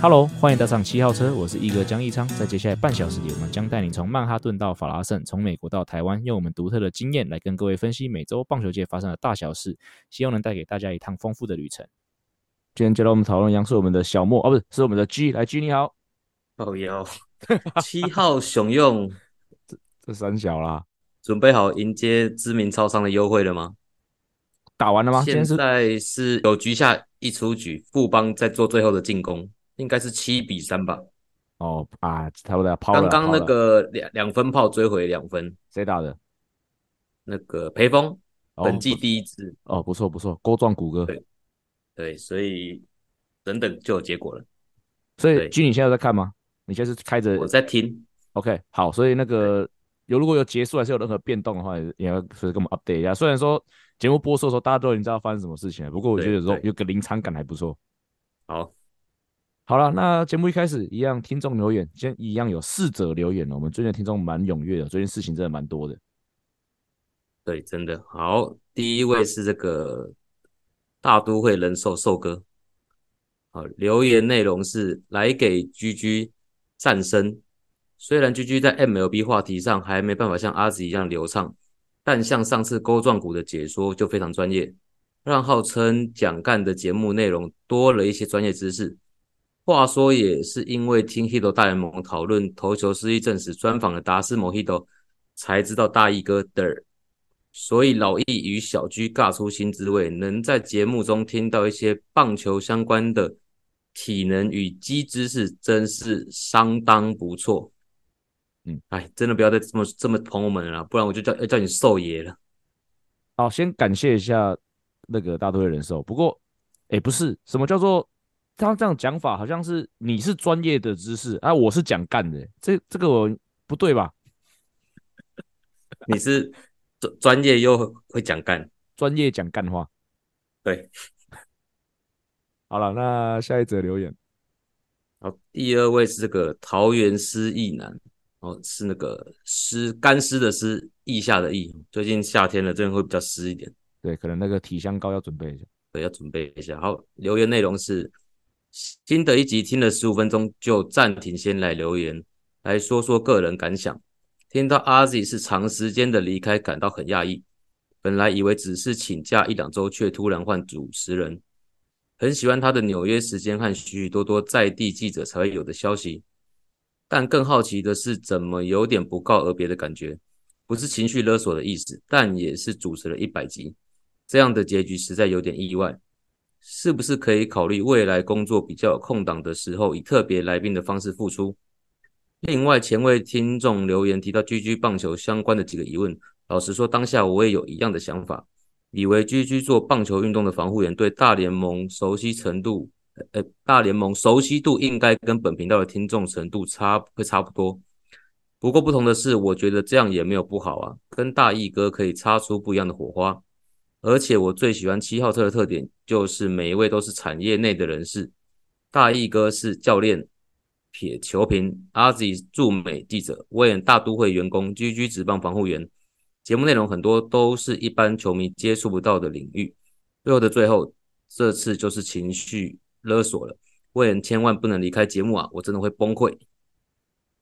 Hello，欢迎搭上七号车，我是一哥江一昌。在接下来半小时里，我们将带你从曼哈顿到法拉盛，从美国到台湾，用我们独特的经验来跟各位分析每周棒球界发生的大小事，希望能带给大家一趟丰富的旅程。今天接到我们讨论，央是我们的小莫哦，不是，是我们的 G，来 G 你好。哦哟，七号熊用这这三小啦，准备好迎接知名超商的优惠了吗？打完了吗？现在是有局下一出局，富邦在做最后的进攻。应该是七比三吧。哦啊，差不多抛了。刚刚那个两两分炮追回两分，谁打的？那个裴锋，本季第一支。哦，不错不错，勾壮骨骼。对对，所以等等就有结果了。所以君，你现在在看吗？你现在是开着？我在听。OK，好，所以那个有如果有结束还是有任何变动的话，也要随时跟我们 update 一下。虽然说节目播出的时候大家都已经知道发生什么事情了，不过我觉得有时候有个临场感还不错。好。好了，那节目一开始一样，听众留言，先一样有四则留言。我们最近的听众蛮踊跃的，最近事情真的蛮多的。对，真的好。第一位是这个大都会人寿寿哥，好，留言内容是来给居居战声。虽然居居在 MLB 话题上还没办法像阿紫一样流畅，但像上次钩状股的解说就非常专业，让号称蒋干的节目内容多了一些专业知识。话说也是因为听 Hito 大联盟讨论投球失忆症时专访的达斯摩 Hito，才知道大义哥的，所以老易与小 G 尬出新滋味，能在节目中听到一些棒球相关的体能与基知识，真是相当不错。嗯，哎，真的不要再这么这么捧我们了，不然我就叫要叫你瘦爷了。好，先感谢一下那个大都会人寿。不过，哎，不是什么叫做。他这样讲法好像是你是专业的知识啊，我是讲干的，这这个我不对吧？你是专专业又会讲干，专业讲干话。对，好了，那下一则留言。好，第二位是这个桃园湿意男，哦，是那个湿干湿的湿，腋下的腋。最近夏天了，这边会比较湿一点。对，可能那个体香膏要准备一下。对，要准备一下。好，留言内容是。新的一集听了十五分钟就暂停，先来留言来说说个人感想。听到阿 Z 是长时间的离开，感到很讶异。本来以为只是请假一两周，却突然换主持人。很喜欢他的纽约时间和许许多多在地记者才会有的消息。但更好奇的是，怎么有点不告而别的感觉？不是情绪勒索的意思，但也是主持了一百集，这样的结局实在有点意外。是不是可以考虑未来工作比较有空档的时候，以特别来宾的方式复出？另外，前位听众留言提到 GG 棒球相关的几个疑问，老实说，当下我也有一样的想法，以为 GG 做棒球运动的防护员，对大联盟熟悉程度，呃，大联盟熟悉度应该跟本频道的听众程度差会差不多。不过不同的是，我觉得这样也没有不好啊，跟大义哥可以擦出不一样的火花。而且我最喜欢七号车的特点，就是每一位都是产业内的人士。大义哥是教练、撇球评，阿 Z 驻美记者，威廉大都会员工居居职棒防护员。节目内容很多都是一般球迷接触不到的领域。最后的最后，这次就是情绪勒索了，威廉千万不能离开节目啊！我真的会崩溃。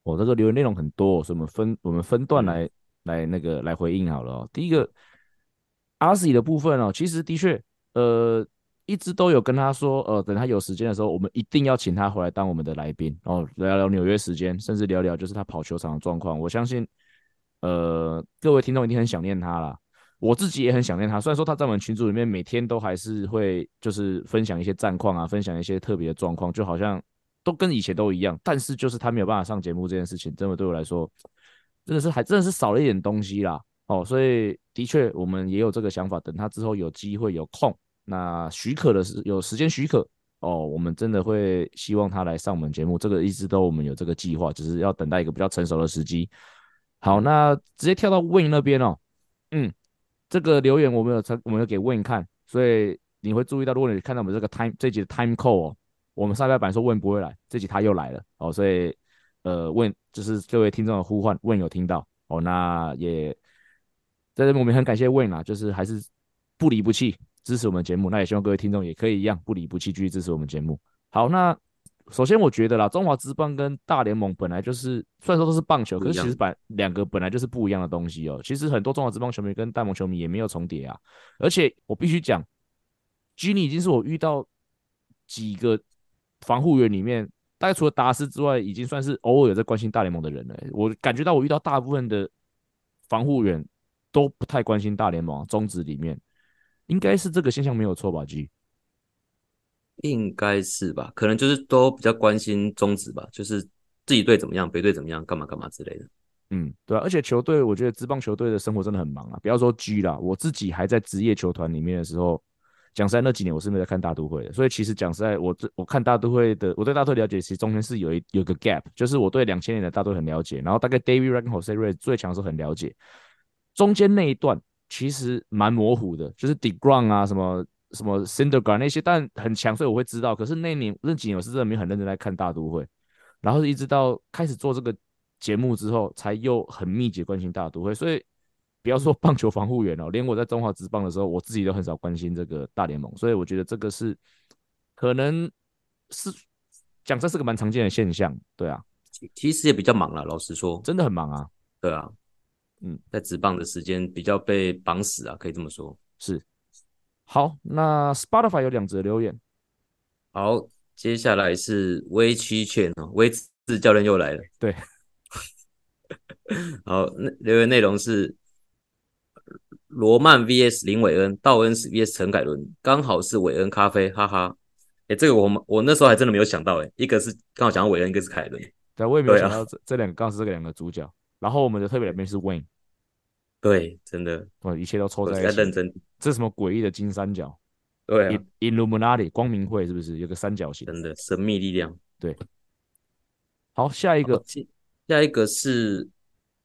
我这个留言内容很多，所以我们分我们分段来、嗯、来那个来回应好了哦。第一个。阿 Z 的部分哦，其实的确，呃，一直都有跟他说，呃，等他有时间的时候，我们一定要请他回来当我们的来宾哦，聊聊纽约时间，甚至聊聊就是他跑球场的状况。我相信，呃，各位听众一定很想念他啦，我自己也很想念他。虽然说他在我们群组里面每天都还是会就是分享一些战况啊，分享一些特别的状况，就好像都跟以前都一样，但是就是他没有办法上节目这件事情，真的对我来说，真的是还真的是少了一点东西啦。哦，所以的确，我们也有这个想法。等他之后有机会有空，那许可的是有时间许可哦，我们真的会希望他来上我们节目。这个一直都我们有这个计划，只是要等待一个比较成熟的时机。好，那直接跳到 Win 那边哦。嗯，这个留言我们有我们有给 Win 看，所以你会注意到，如果你看到我们这个 time 这集的 time call 哦，我们上礼拜本来说 Wayne 不会来，这集他又来了哦，所以呃 Wayne 就是各位听众的呼唤，Wayne 有听到哦，那也在这边我们很感谢 Wayne 啊，就是还是不离不弃支持我们节目，那也希望各位听众也可以一样不离不弃继续支持我们节目。好，那。首先，我觉得啦，中华职棒跟大联盟本来就是，虽然说都是棒球，可是其实本两个本来就是不一样的东西哦。其实很多中华职棒球迷跟大联盟球迷也没有重叠啊。而且我必须讲，Gini 已经是我遇到几个防护员里面，大概除了达斯之外，已经算是偶尔有在关心大联盟的人了。我感觉到我遇到大部分的防护员都不太关心大联盟，中职里面应该是这个现象没有错吧？G。应该是吧，可能就是都比较关心中职吧，就是自己队怎么样，别队怎么样，干嘛干嘛之类的。嗯，对啊，而且球队，我觉得职棒球队的生活真的很忙啊。不要说 G 啦，我自己还在职业球团里面的时候，讲实在那几年我是没有在看大都会的，所以其实讲实在，我这我看大都会的，我对大都会了解，其实中间是有一有个 gap，就是我对两千年的大都会很了解，然后大概 David Wright 跟 Jose Reyes 最强的时候很了解，中间那一段其实蛮模糊的，就是 DeGrom 啊什么。什么 Cinder Guard 那些，但很强，所以我会知道。可是那年那几年我是真的没有很认真在看大都会，然后一直到开始做这个节目之后，才又很密集关心大都会。所以不要说棒球防护员哦，连我在中华职棒的时候，我自己都很少关心这个大联盟。所以我觉得这个是可能是讲这是个蛮常见的现象，对啊。其实也比较忙了，老实说，真的很忙啊。对啊，嗯，在职棒的时间比较被绑死啊，可以这么说，是。好，那 Spotify 有两则留言。好，接下来是威七劝哦，威志教练又来了。对，好，那留言内容是罗曼 VS 林伟恩，道恩 VS 陈凯伦，刚好是韦恩咖啡，哈哈。哎、欸，这个我们我那时候还真的没有想到，哎，一个是刚好讲到韦恩，一个是凯伦。对，我也没有想到这、啊、这两个刚好是这两个主角。然后我们的特别来宾是 Wayne。对，真的，哇，一切都凑在一起。在认真，这是什么诡异的金三角？对啊，Illuminati 光明会是不是有个三角形？真的神秘力量。对，好，下一个，下一个是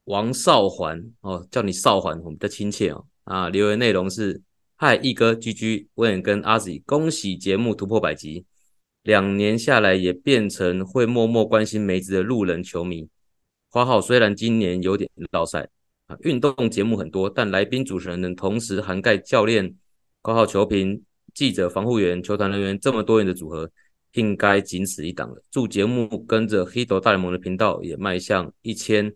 王少环哦，叫你少环，我们比较亲切哦。啊，留言内容是：嗨，一哥，GG，问跟阿 Z，恭喜节目突破百集，两年下来也变成会默默关心梅子的路人球迷。花号虽然今年有点落赛。运动节目很多，但来宾主持人能同时涵盖教练、括号球评、记者、防护员、球团人员这么多元的组合，应该仅此一档了。祝节目跟着 Hito 大联盟的频道也迈向一千。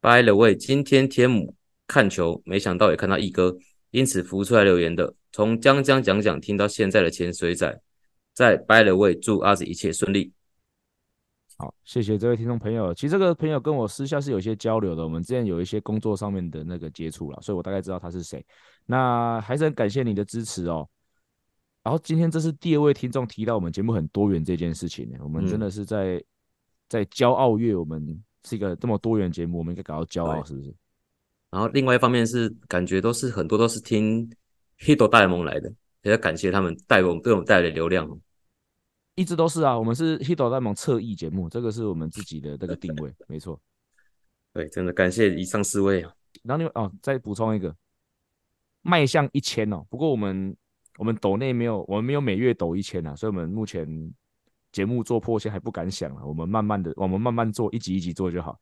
By the way，今天天母看球，没想到也看到一哥，因此浮出来留言的。从将将讲讲听到现在的潜水仔，在 By the way，祝阿子一切顺利。好，谢谢这位听众朋友。其实这个朋友跟我私下是有一些交流的，我们之前有一些工作上面的那个接触了，所以我大概知道他是谁。那还是很感谢你的支持哦。然后今天这是第二位听众提到我们节目很多元这件事情呢，我们真的是在、嗯、在骄傲月，我们是一个这么多元节目，我们应该感到骄傲，是不是？然后另外一方面是感觉都是很多都是听 Hito 大联盟来的，也要感谢他们带给我们对我们带来的流量。一直都是啊，我们是 Hito 大联盟侧翼节目，这个是我们自己的这个 定位，没错。对，真的感谢以上四位啊。然后你哦，再补充一个，迈向一千哦。不过我们我们抖内没有，我们没有每月抖一千啊，所以我们目前节目做破千还不敢想啊。我们慢慢的，我们慢慢做，一集一集做就好。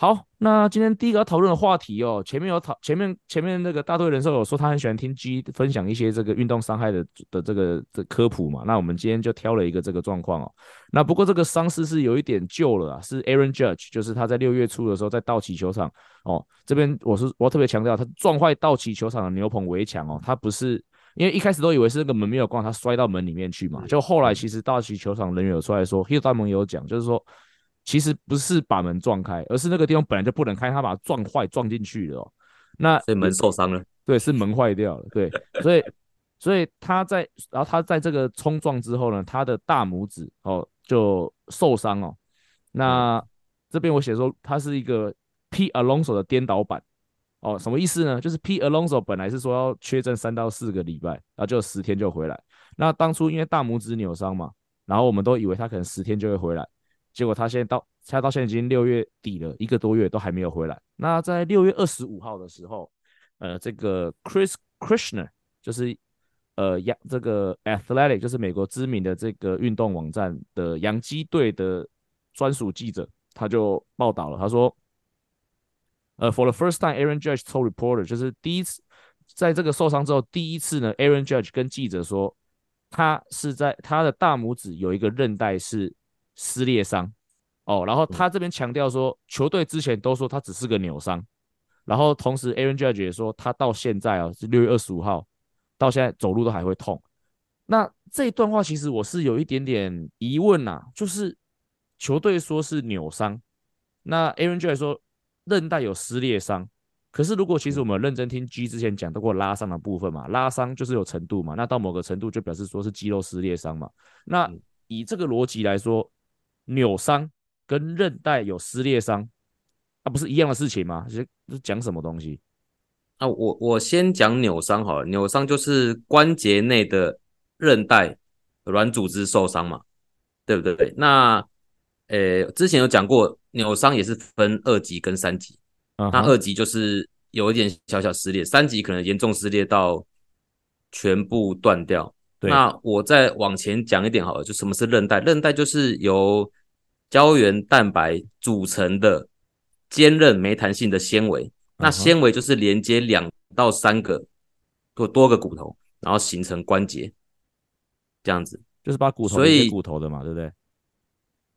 好，那今天第一个要讨论的话题哦，前面有讨，前面前面那个大队人寿有说他很喜欢听 G 分享一些这个运动伤害的的这个的科普嘛，那我们今天就挑了一个这个状况哦。那不过这个伤势是有一点旧了啊，是 Aaron Judge，就是他在六月初的时候在道奇球场哦，这边我是我要特别强调，他撞坏道奇球场的牛棚围墙哦，他不是因为一开始都以为是那个门没有关，他摔到门里面去嘛，就后来其实道奇球场人员有出来说，Hito 大联盟有讲，就是说。其实不是把门撞开，而是那个地方本来就不能开，他把它撞坏撞进去了哦。那所以门受伤了，对，是门坏掉了，对，所以所以他在，然后他在这个冲撞之后呢，他的大拇指哦就受伤哦。那、嗯、这边我写说他是一个 Pete Alonso 的颠倒版哦，什么意思呢？就是 Pete Alonso 本来是说要缺阵三到四个礼拜，然后就十天就回来。那当初因为大拇指扭伤嘛，然后我们都以为他可能十天就会回来。结果他现在到，他到现在已经六月底了，一个多月都还没有回来。那在六月二十五号的时候，呃，这个 Chris Krishna 就是呃，洋这个 Athletic 就是美国知名的这个运动网站的洋基队的专属记者，他就报道了，他说，呃，For the first time，Aaron Judge told reporter，就是第一次在这个受伤之后，第一次呢，Aaron Judge 跟记者说，他是在他的大拇指有一个韧带是撕裂伤，哦，然后他这边强调说，球队之前都说他只是个扭伤。然后同时，Aaron Judge 也说，他到现在啊，是六月二十五号，到现在走路都还会痛。那这一段话其实我是有一点点疑问呐、啊，就是球队说是扭伤，那 Aaron Judge 说韧带有撕裂伤。可是如果其实我们认真听 G 之前讲到过拉伤的部分嘛，拉伤就是有程度嘛，那到某个程度就表示说是肌肉撕裂伤嘛。那以这个逻辑来说，扭伤跟韧带有撕裂伤。啊、不是一样的事情吗？是讲什么东西？啊，我我先讲扭伤好了。扭伤就是关节内的韧带软组织受伤嘛，对不对？那呃，之前有讲过，扭伤也是分二级跟三级。Uh -huh. 那二级就是有一点小小撕裂，三级可能严重撕裂到全部断掉。对。那我再往前讲一点好了，就什么是韧带？韧带就是由胶原蛋白组成的。坚韧没弹性的纤维，那纤维就是连接两到三个或多个骨头，然后形成关节，这样子就是把骨头所以骨头的嘛，对不对？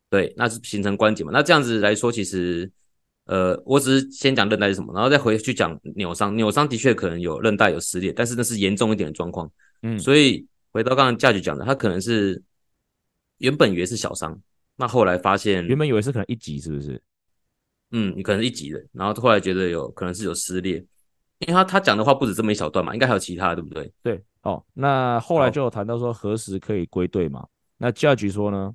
对，那是形成关节嘛。那这样子来说，其实呃，我只是先讲韧带是什么，然后再回去讲扭伤。扭伤的确可能有韧带有撕裂，但是那是严重一点的状况。嗯，所以回到刚刚价值讲的，它可能是原本以为是小伤，那后来发现原本以为是可能一级，是不是？嗯，你可能是一级的，然后后来觉得有可能是有撕裂，因为他他讲的话不止这么一小段嘛，应该还有其他的，对不对？对，哦，那后来就有谈到说何时可以归队嘛？那 Judge 说呢，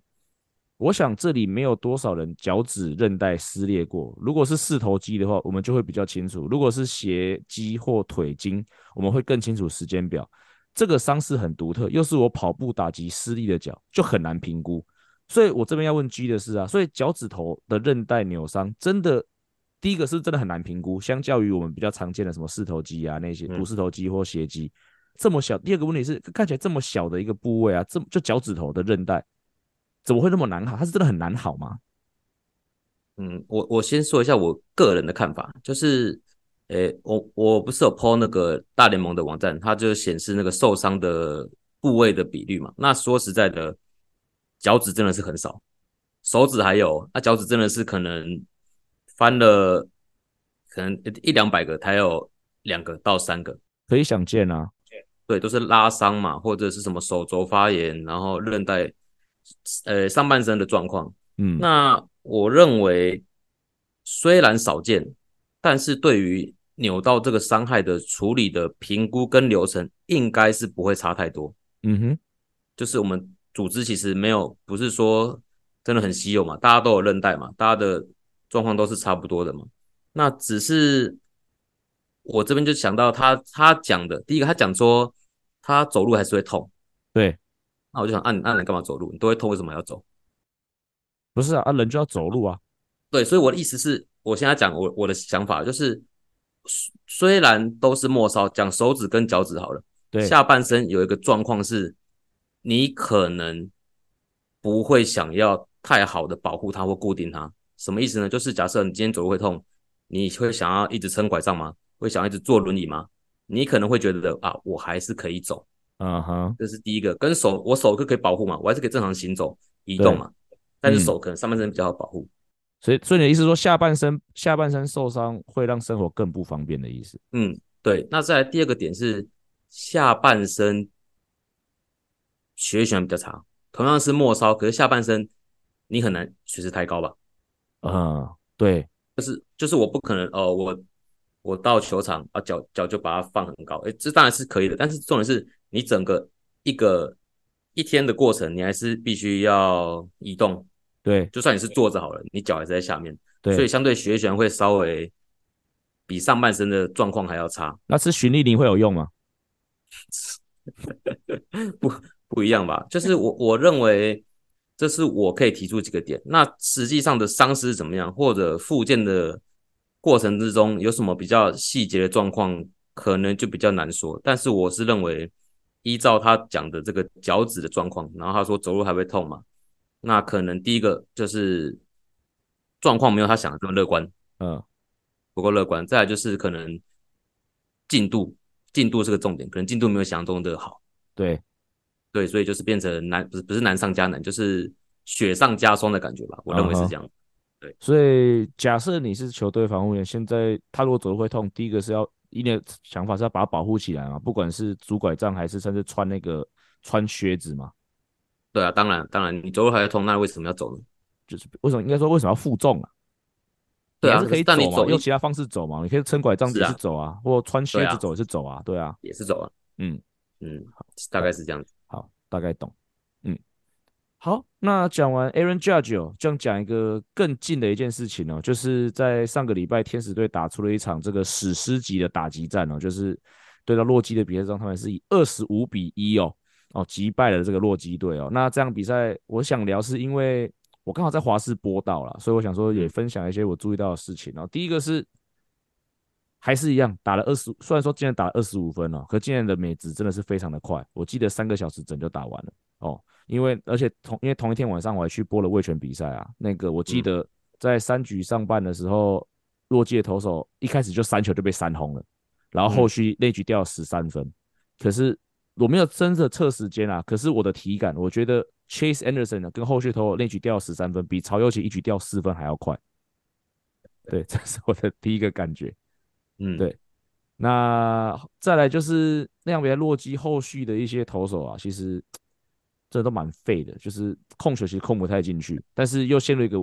我想这里没有多少人脚趾韧带撕裂过，如果是四头肌的话，我们就会比较清楚；如果是斜肌或腿筋，我们会更清楚时间表。这个伤势很独特，又是我跑步打击失利的脚，就很难评估。所以我这边要问 G 的是啊，所以脚趾头的韧带扭伤真的，第一个是真的很难评估，相较于我们比较常见的什么四头肌啊那些股四头肌或斜肌这么小。第二个问题是看起来这么小的一个部位啊，这就脚趾头的韧带怎么会那么难好？它是真的很难好吗？嗯，我我先说一下我个人的看法，就是，诶，我我不是有 po 那个大联盟的网站，它就显示那个受伤的部位的比率嘛。那说实在的。脚趾真的是很少，手指还有，那脚趾真的是可能翻了，可能一两百个才有两个到三个，可以想见啊。对，都是拉伤嘛，或者是什么手肘发炎，然后韧带，呃，上半身的状况。嗯，那我认为虽然少见，但是对于扭到这个伤害的处理的评估跟流程，应该是不会差太多。嗯哼，就是我们。组织其实没有，不是说真的很稀有嘛，大家都有韧带嘛，大家的状况都是差不多的嘛。那只是我这边就想到他他讲的第一个，他讲说他走路还是会痛，对。那我就想，按按人干嘛走路？你都会痛，为什么要走？不是啊，啊人就要走路啊。对，所以我的意思是，我现在讲我我的想法就是，虽然都是末梢，讲手指跟脚趾好了，对，下半身有一个状况是。你可能不会想要太好的保护它或固定它，什么意思呢？就是假设你今天走路会痛，你会想要一直撑拐杖吗？会想要一直坐轮椅吗？你可能会觉得啊，我还是可以走，嗯哼，这是第一个。跟手，我手可可以保护嘛，我还是可以正常行走移动嘛。但是手可能上半身比较好保护，所以，所以你的意思说下半身下半身受伤会让生活更不方便的意思？嗯，对。那再来第二个点是下半身。血液循环比较差，同样是末梢，可是下半身你很难随时抬高吧？嗯，对，就是就是我不可能哦，我我到球场啊，脚脚就把它放很高，诶，这当然是可以的，但是重点是你整个一个一天的过程，你还是必须要移动。对，就算你是坐着好了，你脚还是在下面，对，所以相对血液循环会稍微比上半身的状况还要差。那吃循例宁会有用吗？不。不一样吧？就是我我认为这是我可以提出几个点。那实际上的伤势怎么样，或者复健的过程之中有什么比较细节的状况，可能就比较难说。但是我是认为，依照他讲的这个脚趾的状况，然后他说走路还会痛嘛，那可能第一个就是状况没有他想的这么乐观，嗯，不够乐观。再来就是可能进度，进度是个重点，可能进度没有想象中的好。对，对，所以就是变成难，不是不是难上加难，就是雪上加霜的感觉吧。我认为是这样。Uh huh. 对，所以假设你是球队防护员，现在他如果走路会痛，第一个是要。一点想法是要把它保护起来嘛，不管是拄拐杖还是甚至穿那个穿靴子嘛。对啊，当然当然，你走路还要痛，那为什么要走呢？就是为什么应该说为什么要负重啊？对啊，是可以走嘛，但你走用其他方式走嘛，你可以撑拐杖也是走啊，啊或穿靴子走也是走啊，对啊，也是走啊。嗯嗯，好，大概是这样子。好，大概懂。嗯好，那讲完 Aaron Judge 哦，就讲一个更近的一件事情哦，就是在上个礼拜，天使队打出了一场这个史诗级的打击战哦，就是对到洛基的比赛中，他们是以二十五比一哦哦击败了这个洛基队哦。那这场比赛，我想聊是因为我刚好在华视播到了，所以我想说也分享一些我注意到的事情哦。第一个是还是一样打了二十，虽然说今天打了二十五分哦，可今天的美职真的是非常的快，我记得三个小时整就打完了哦。因为而且同因为同一天晚上我还去播了味全比赛啊，那个我记得在三局上半的时候，洛基的投手一开始就三球就被三轰了，然后后续那局掉了十三分，可是我没有真的测时间啊，可是我的体感我觉得 Chase Anderson 呢跟后续投手那局掉了十三分，比曹祐齐一局掉四分还要快，对，这是我的第一个感觉，嗯，对，那再来就是那样比赛洛基后续的一些投手啊，其实。这都蛮废的，就是控球其实控不太进去，但是又陷入一个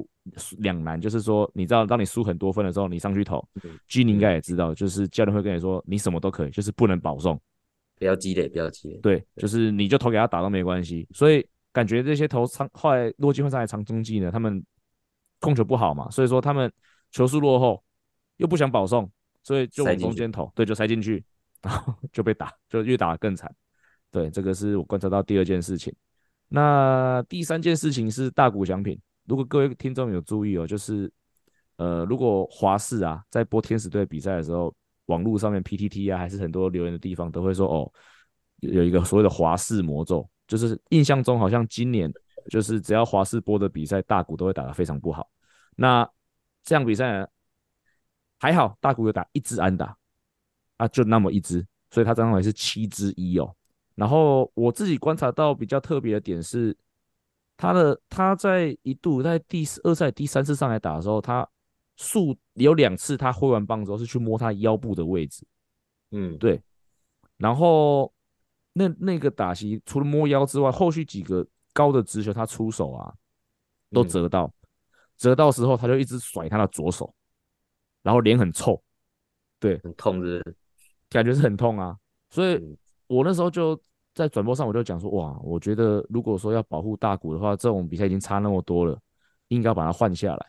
两难，就是说，你知道，当你输很多分的时候，你上去投，G 你应该也知道，就是教练会跟你说，你什么都可以，就是不能保送，不要积累，不要积累，对，就是你就投给他打都没关系。所以感觉这些投长后来洛基换上来长中继呢，他们控球不好嘛，所以说他们球速落后，又不想保送，所以就往中间投，对，就塞进去，然后就被打，就越打更惨。对，这个是我观察到第二件事情。那第三件事情是大股奖品，如果各位听众有注意哦，就是呃，如果华视啊在播天使队比赛的时候，网络上面 PTT 啊还是很多留言的地方都会说哦，有一个所谓的华视魔咒，就是印象中好像今年就是只要华视播的比赛，大股都会打得非常不好。那这样比赛呢，还好大谷有打一支安打。啊，就那么一支，所以他刚好也是七之一哦。然后我自己观察到比较特别的点是，他的他在一度在第二赛第三次上来打的时候，他数有两次他挥完棒之后是去摸他腰部的位置，嗯，对。然后那那个打席除了摸腰之外，后续几个高的直球他出手啊都折到，嗯、折到时候他就一直甩他的左手，然后脸很臭，对，很痛是，是，感觉是很痛啊，所以。嗯我那时候就在转播上，我就讲说，哇，我觉得如果说要保护大谷的话，这种比赛已经差那么多了，应该把它换下来。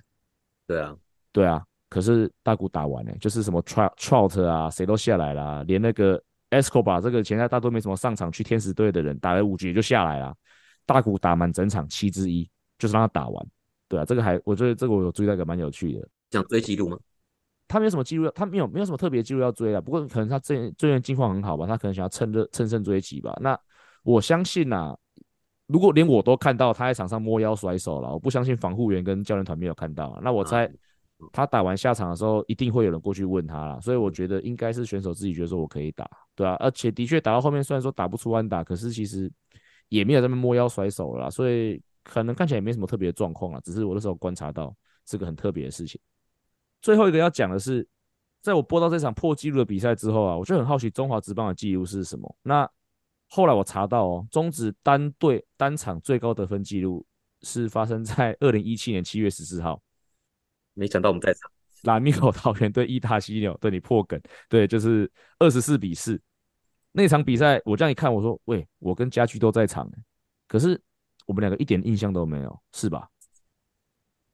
对啊，对啊。可是大谷打完呢，就是什么 Trout 啊，谁都下来了，连那个 Escobar 这个前在大都没什么上场去天使队的人，打了五局就下来了。大谷打满整场七之一，就是让他打完。对啊，这个还我觉得这个我有注意到一个蛮有趣的，想追记录吗？他没有什么记录，他没有没有什么特别记录要追啊。不过可能他最最近近况很好吧，他可能想要趁热趁胜追击吧。那我相信呐、啊，如果连我都看到他在场上摸腰甩手了，我不相信防护员跟教练团没有看到。那我猜他打完下场的时候，一定会有人过去问他了。所以我觉得应该是选手自己觉得说我可以打，对啊。而且的确打到后面，虽然说打不出安打，可是其实也没有在那摸腰甩手了，所以可能看起来也没什么特别的状况啊。只是我那时候观察到是个很特别的事情。最后一个要讲的是，在我播到这场破纪录的比赛之后啊，我就很好奇中华职棒的纪录是什么。那后来我查到哦，中职单队单场最高得分纪录是发生在 二零一七年七月十四号。没想到我们在场，拉米口桃园对伊塔犀牛，对你破梗，对，就是二十四比四那场比赛。我这样一看，我说喂，我跟家驹都在场，可是我们两个一点印象都没有，是吧？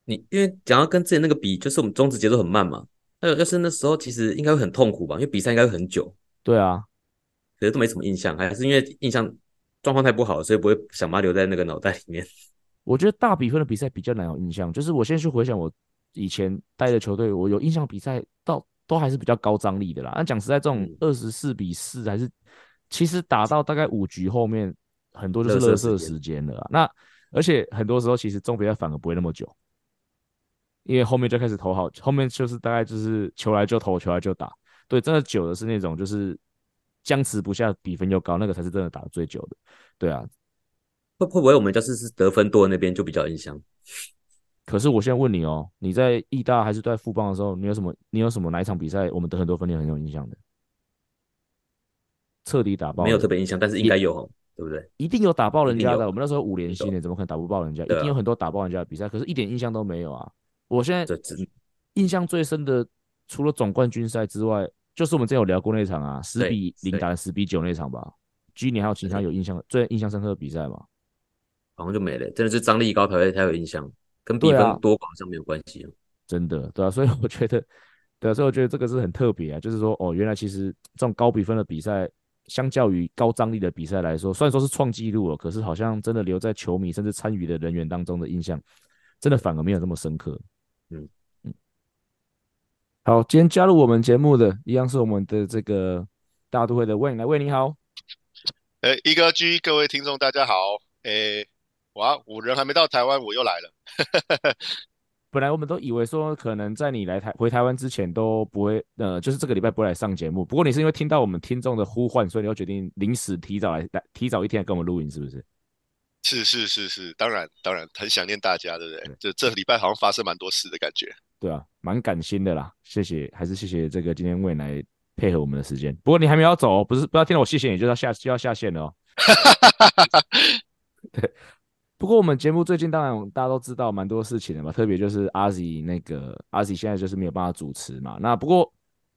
你因为讲到跟之前那个比，就是我们中职节奏很慢嘛。那要是那时候其实应该会很痛苦吧，因为比赛应该会很久。对啊，可是都没什么印象，还是因为印象状况太不好，所以不会想把它留在那个脑袋里面。我觉得大比分的比赛比较难有印象，就是我现在去回想我以前带的球队，我有印象比赛到都还是比较高张力的啦。那讲实在，这种二十四比四还是其实打到大概五局后面，很多就是热射时间了啊。那而且很多时候其实中比赛反而不会那么久，因为后面就开始投好，后面就是大概就是球来就投，球来就打。对，真的久的是那种就是僵持不下，比分又高，那个才是真的打的最久的。对啊，会会不会我们就是是得分多的那边就比较印象？可是我现在问你哦，你在义大还是在富邦的时候，你有什么？你有什么哪一场比赛我们得很多分你很有印象的？彻底打爆？没有特别印象，但是应该有，对不对？一定有打爆人家的。我们那时候五连胜的，怎么可能打不爆人家？一定有很多打爆人家的比赛，可是一点印象都没有啊！我现在印象最深的，除了总冠军赛之外，就是我们之前有聊过那场啊，十比零打十比九那场吧。今年还有其他有印象最印象深刻的比赛吗？好像就没了，真的是张力高才会才有印象，跟比分多寡上没有关系啊。真的，对啊，所以我觉得，对啊，所以我觉得这个是很特别啊，就是说，哦，原来其实这种高比分的比赛，相较于高张力的比赛来说，虽然说是创纪录了，可是好像真的留在球迷甚至参与的人员当中的印象，真的反而没有这么深刻。好，今天加入我们节目的一样是我们的这个大都会的 Wayne，来，Wayne 你好。哎，一哥 G，各位听众大家好。哎，哇，我人还没到台湾，我又来了。本来我们都以为说，可能在你来台回台湾之前都不会，呃，就是这个礼拜不会来上节目。不过你是因为听到我们听众的呼唤，所以你要决定临时提早来，来提早一天来跟我们录音，是不是？是是是是，当然当然，很想念大家，对不对？就这礼拜好像发生蛮多事的感觉。对啊，蛮感心的啦，谢谢，还是谢谢这个今天未来配合我们的时间。不过你还没有走，不是不要听到我谢谢你就要下就要下线了哦。对，不过我们节目最近当然大家都知道蛮多事情的嘛，特别就是 Ozzy 那个 Ozzy 现在就是没有办法主持嘛。那不过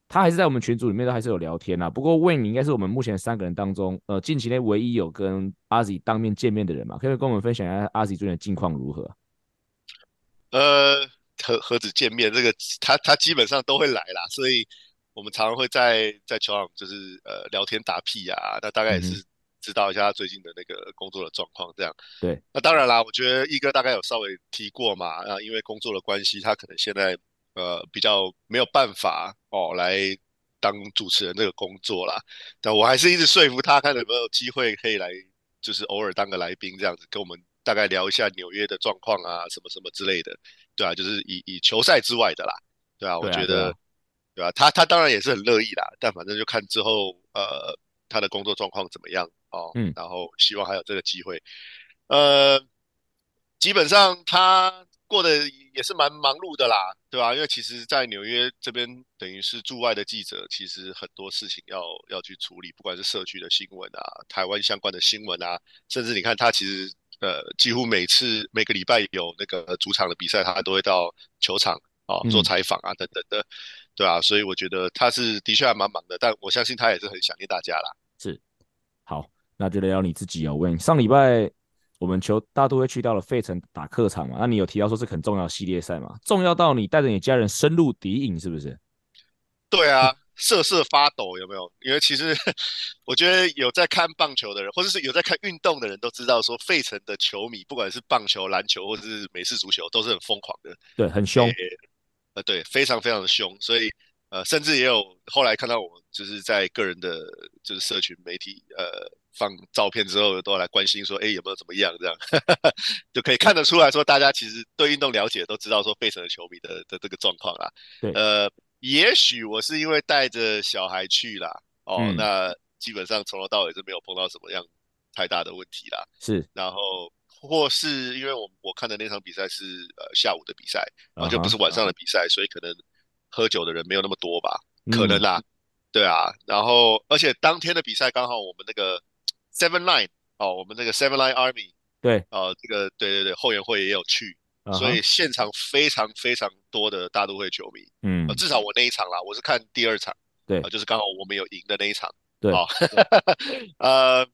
他还是在我们群组里面都还是有聊天啊。不过你应该是我们目前三个人当中，呃，近期内唯一有跟 Ozzy 当面见面的人嘛，可以跟我们分享一下 Ozzy 最近的近况如何？呃，何何止见面，这个他他基本上都会来啦，所以我们常常会在在球场就是呃聊天打屁啊，那大概也是、嗯。知道一下他最近的那个工作的状况，这样。对，那当然啦，我觉得一哥大概有稍微提过嘛，啊，因为工作的关系，他可能现在呃比较没有办法哦来当主持人这个工作啦。但我还是一直说服他，看有没有机会可以来，就是偶尔当个来宾这样子，跟我们大概聊一下纽约的状况啊，什么什么之类的，对啊，就是以以球赛之外的啦，对啊，我觉得，对啊，他他当然也是很乐意啦，但反正就看之后呃他的工作状况怎么样。哦，嗯，然后希望还有这个机会，呃，基本上他过得也是蛮忙碌的啦，对吧？因为其实，在纽约这边，等于是驻外的记者，其实很多事情要要去处理，不管是社区的新闻啊，台湾相关的新闻啊，甚至你看他其实，呃，几乎每次每个礼拜有那个主场的比赛，他都会到球场啊做采访啊等等的，对啊，所以我觉得他是的确还蛮忙的，但我相信他也是很想念大家啦。是，好。那就聊聊你自己哦，问上礼拜我们球大都会去到了费城打客场嘛？那你有提到说是很重要的系列赛嘛？重要到你带着你家人深入敌营是不是？对啊，瑟瑟发抖有没有？因为其实 我觉得有在看棒球的人，或者是有在看运动的人都知道，说费城的球迷不管是棒球、篮球或者是美式足球，都是很疯狂的，对，很凶，呃，对，非常非常的凶，所以。呃，甚至也有后来看到我们就是在个人的，就是社群媒体，呃，放照片之后，都来关心说，哎，有没有怎么样？这样 就可以看得出来说，大家其实对运动了解，都知道说费城的球迷的的这个状况啊。对，呃，也许我是因为带着小孩去啦，哦，嗯、那基本上从头到尾是没有碰到什么样太大的问题啦。是，然后或是因为我我看的那场比赛是呃下午的比赛，然后就不是晚上的比赛，uh -huh. 所以可能。喝酒的人没有那么多吧？可能啦，嗯、对啊。然后，而且当天的比赛刚好我们那个 Seven Line 哦，我们那个 Seven Line Army 对，哦，这个对对对，后援会也有去，uh -huh. 所以现场非常非常多的大都会球迷。嗯，至少我那一场啦，我是看第二场，对，呃、就是刚好我们有赢的那一场。对，哦、呃，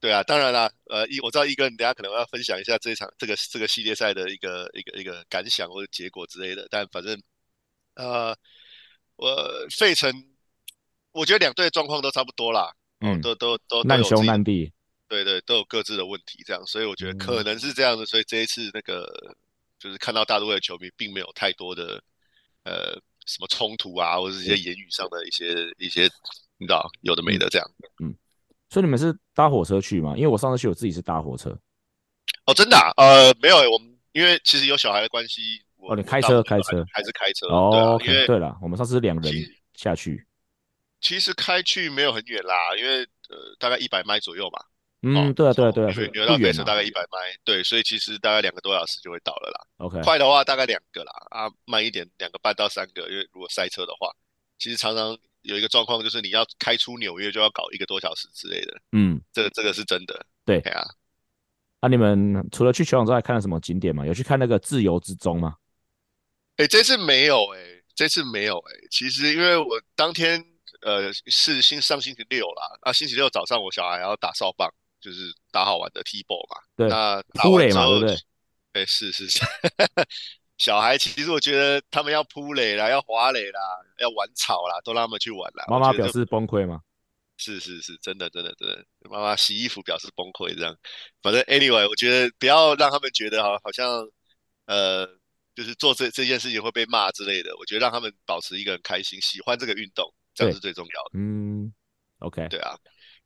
对啊，当然啦，呃，一我知道一哥，你等下可能要分享一下这一场这个这个系列赛的一个一个一个感想或者结果之类的，但反正。呃，我费城，我觉得两队状况都差不多啦，嗯，都都都难兄难弟，对对，都有各自的问题，这样，所以我觉得可能是这样的，所以这一次那个就是看到大都会的球迷并没有太多的呃什么冲突啊，或者是一些言语上的一些一些，你知道有的没的这样，嗯，所以你们是搭火车去吗？因为我上次去我自己是搭火车。哦，真的、啊？呃，没有，我们因为其实有小孩的关系，哦，你开车开车还是开车？哦，对、啊 okay, 因为对了，我们上次是两人下去其。实开去没有很远啦，因为呃大概一百迈左右嘛。嗯，哦、对啊，对啊，对啊，纽约到费城大概一百迈，对，所以其实大概两个多小时就会到了啦。OK，快的话大概两个啦，啊，慢一点两个半到三个，因为如果塞车的话，其实常常有一个状况就是你要开出纽约就要搞一个多小时之类的。嗯，这个这个是真的。对，对啊。啊，你们除了去球场之外，看了什么景点吗？有去看那个自由之钟吗？哎、欸，这次没有哎、欸，这次没有哎、欸。其实因为我当天呃是星上星期六啦，啊，星期六早上我小孩要打扫棒。就是打好玩的 T-ball 嘛，对，那扑垒嘛，对不对？哎，是是是，小孩其实我觉得他们要扑垒啦，要滑垒啦，要玩草啦，都让他们去玩啦。妈妈表示崩溃吗？是是是，真的真的真的，妈妈洗衣服表示崩溃这样。反正 anyway，我觉得不要让他们觉得好好像呃，就是做这这件事情会被骂之类的。我觉得让他们保持一个很开心，喜欢这个运动，这样是最重要的。嗯，OK，对啊。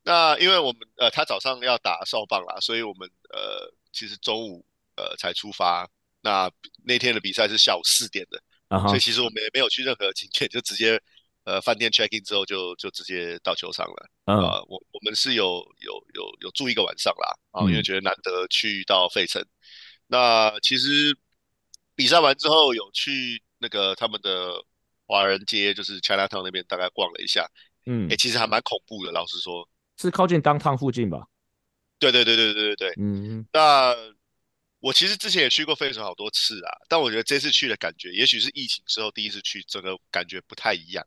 那因为我们呃，他早上要打哨棒啦，所以我们呃，其实中午呃才出发。那那天的比赛是下午四点的，uh -huh. 所以其实我们也没有去任何景点，就直接呃饭店 check in 之后就就直接到球场了。啊、uh -huh. 呃，我我们是有有有有住一个晚上啦，啊，因为觉得难得去到费城。Uh. 那其实比赛完之后有去那个他们的华人街，就是 Chinatown 那边大概逛了一下。嗯，哎，其实还蛮恐怖的，老实说。是靠近 Downtown 附近吧？对对对对对对对。嗯，那我其实之前也去过费城好多次啊，但我觉得这次去的感觉，也许是疫情之后第一次去，整个感觉不太一样。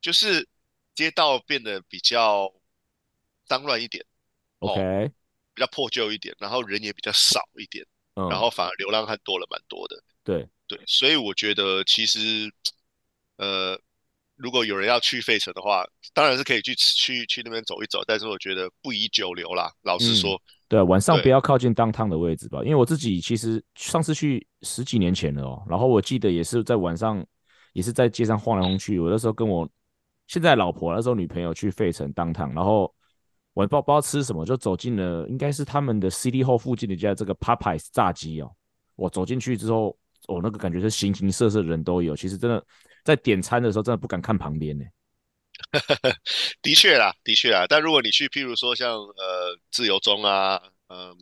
就是街道变得比较脏乱一点，OK，哦，比较破旧一点，然后人也比较少一点，嗯，然后反而流浪汉多了蛮多的。对对，所以我觉得其实，呃。如果有人要去费城的话，当然是可以去去去那边走一走，但是我觉得不宜久留啦。老实说，嗯、对，晚上不要靠近 downtown 的位置吧，因为我自己其实上次去十几年前了哦，然后我记得也是在晚上，也是在街上晃来晃去。我那时候跟我现在老婆那时候女朋友去费城 downtown，然后我也不知道不知道吃什么，就走进了应该是他们的 City Hall 附近的一家这个 Popeyes 炸鸡哦。我走进去之后，我、哦、那个感觉是形形色色的人都有，其实真的。在点餐的时候，真的不敢看旁边呢。的确啦，的确啦。但如果你去，譬如说像呃自由中啊，嗯，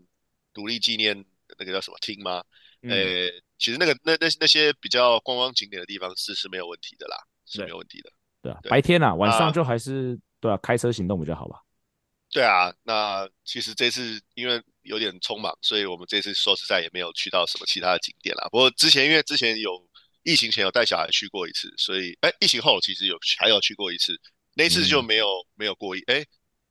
独立纪念那个叫什么厅吗？呃、嗯欸，其实那个那那那些比较观光景点的地方是是没有问题的啦，是没有问题的。对啊，白天啊，晚上就还是对啊，开车行动比较好吧。对啊，那其实这次因为有点匆忙，所以我们这次说实在也没有去到什么其他的景点啦。不过之前因为之前有。疫情前有带小孩去过一次，所以哎，疫情后其实有还有去过一次，那次就没有、嗯、没有过夜，哎，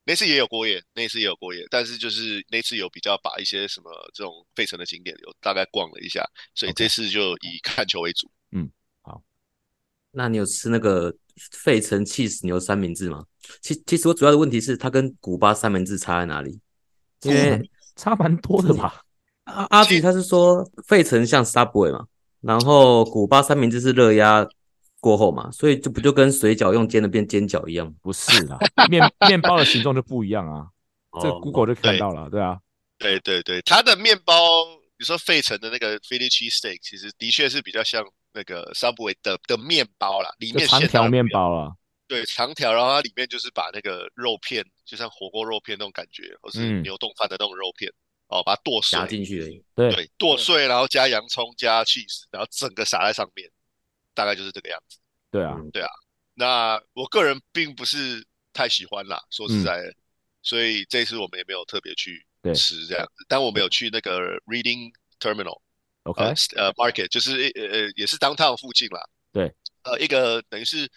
那次也有过夜，那次也有过夜，但是就是那次有比较把一些什么这种费城的景点有大概逛了一下，所以这次就以看球为主。Okay. 嗯，好，那你有吃那个费城起司牛三明治吗？其其实我主要的问题是它跟古巴三明治差在哪里？因为 差蛮多的吧？阿阿迪他是说费城像 Subway 嘛？然后古巴三明治是热压过后嘛，所以就不就跟水饺用煎的变煎饺一样？不是啦，面面包的形状就不一样啊。这个 Google 就看到了，对啊，对对对，它的面包，比如说费城的那个 Philly cheese steak，其实的确是比较像那个 Subway 的的面包啦，里面长条面包啦，对，长条，然后它里面就是把那个肉片，就像火锅肉片那种感觉，或是牛冻饭的那种肉片。嗯哦，把它剁碎，加进去而已。对，对剁碎，然后加洋葱，加 cheese，然后整个撒在上面，大概就是这个样子。对啊，对啊。那我个人并不是太喜欢啦，说实在的，嗯、所以这次我们也没有特别去吃这样子。但我们有去那个 Reading Terminal，OK，呃，呃，Market，就是呃呃也是 Downtown 附近啦。对，呃，一个等于是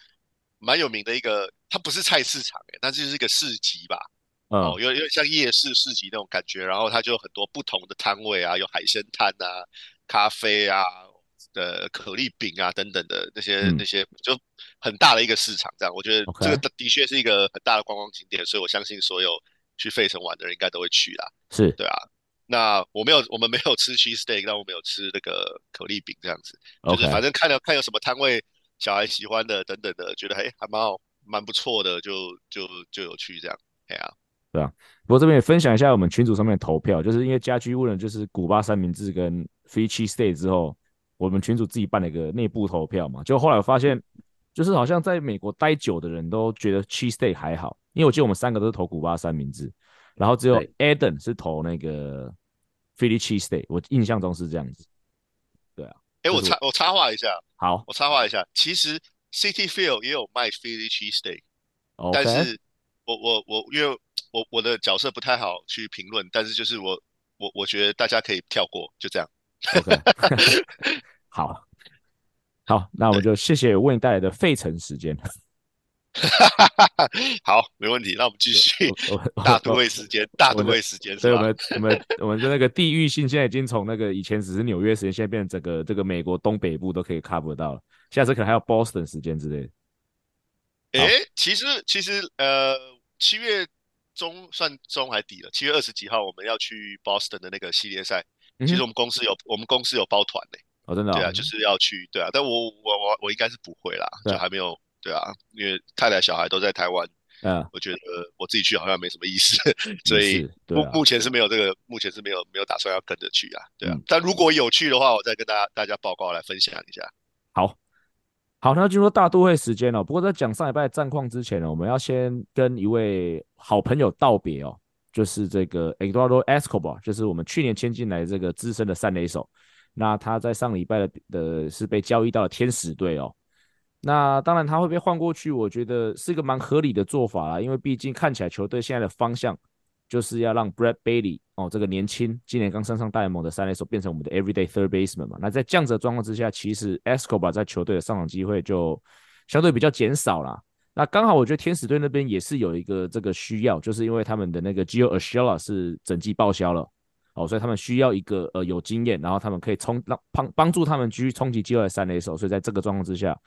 蛮有名的一个，它不是菜市场诶，但是就是一个市集吧。哦，有有点像夜市市集那种感觉，然后它就有很多不同的摊位啊，有海鲜摊啊、咖啡啊、的可丽饼啊等等的那些、嗯、那些，就很大的一个市场。这样，我觉得这个的确是一个很大的观光景点，所以我相信所有去费城玩的人应该都会去啦。是对啊。那我没有，我们没有吃 cheese steak，但我们有吃那个可丽饼这样子，就是反正看了看有什么摊位小孩喜欢的等等的，觉得哎还蛮好蛮不错的，就就就有去这样，哎呀、啊。对啊。不过这边也分享一下我们群组上面的投票，就是因为家居问了就是古巴三明治跟 Free Cheese Steak 之后，我们群组自己办了一个内部投票嘛，就后来我发现，就是好像在美国待久的人都觉得 Cheese Steak 还好，因为我记得我们三个都是投古巴三明治，然后只有 Adam 是投那个 Philly Cheese Steak，我印象中是这样子。对啊，哎、欸，我插我插话一下，好，我插话一下，其实 City Field 也有卖 Philly Cheese Steak，Okay. 但是我我我因为我我的角色不太好去评论，但是就是我我我觉得大家可以跳过，就这样。Okay. 好，好，那我就谢谢为你带来的费城时间。好，没问题。那我们继续 大都会时间，大都会时间。所以我们我们我们的那个地域性现在已经从那个以前只是纽约时间，现在变成整个这个美国东北部都可以 cover 到了。下次可能还有 Boston 时间之类的。哎、欸，其实其实呃，七月中算中还底了。七月二十几号我们要去 Boston 的那个系列赛。其实我们公司有、嗯、我们公司有包团的。哦，真的、哦。对啊，就是要去。对啊，但我我我我应该是不会啦，就还没有。对啊，因为太太小孩都在台湾，嗯，我觉得我自己去好像没什么意思，所以目、啊、目前是没有这个，目前是没有没有打算要跟着去啊，对啊、嗯。但如果有去的话，我再跟大家大家报告来分享一下。好，好，那进入大都会时间了。不过在讲上礼拜的战况之前呢，我们要先跟一位好朋友道别哦，就是这个 Eduardo Escobar，就是我们去年签进来这个资深的三垒手。那他在上礼拜的的是被交易到了天使队哦。那当然，他会被换过去，我觉得是一个蛮合理的做法啦。因为毕竟看起来球队现在的方向就是要让 Brett Baty 哦，这个年轻、今年刚升上大联盟的三垒手变成我们的 Everyday Third Baseman 嘛。那在这样子的状况之下，其实 Escobar 在球队的上场机会就相对比较减少啦。那刚好我觉得天使队那边也是有一个这个需要，就是因为他们的那个 Gio A Shella 是整季报销了哦，所以他们需要一个呃有经验，然后他们可以冲让帮帮助他们继续冲击季后赛三垒手。所以在这个状况之下。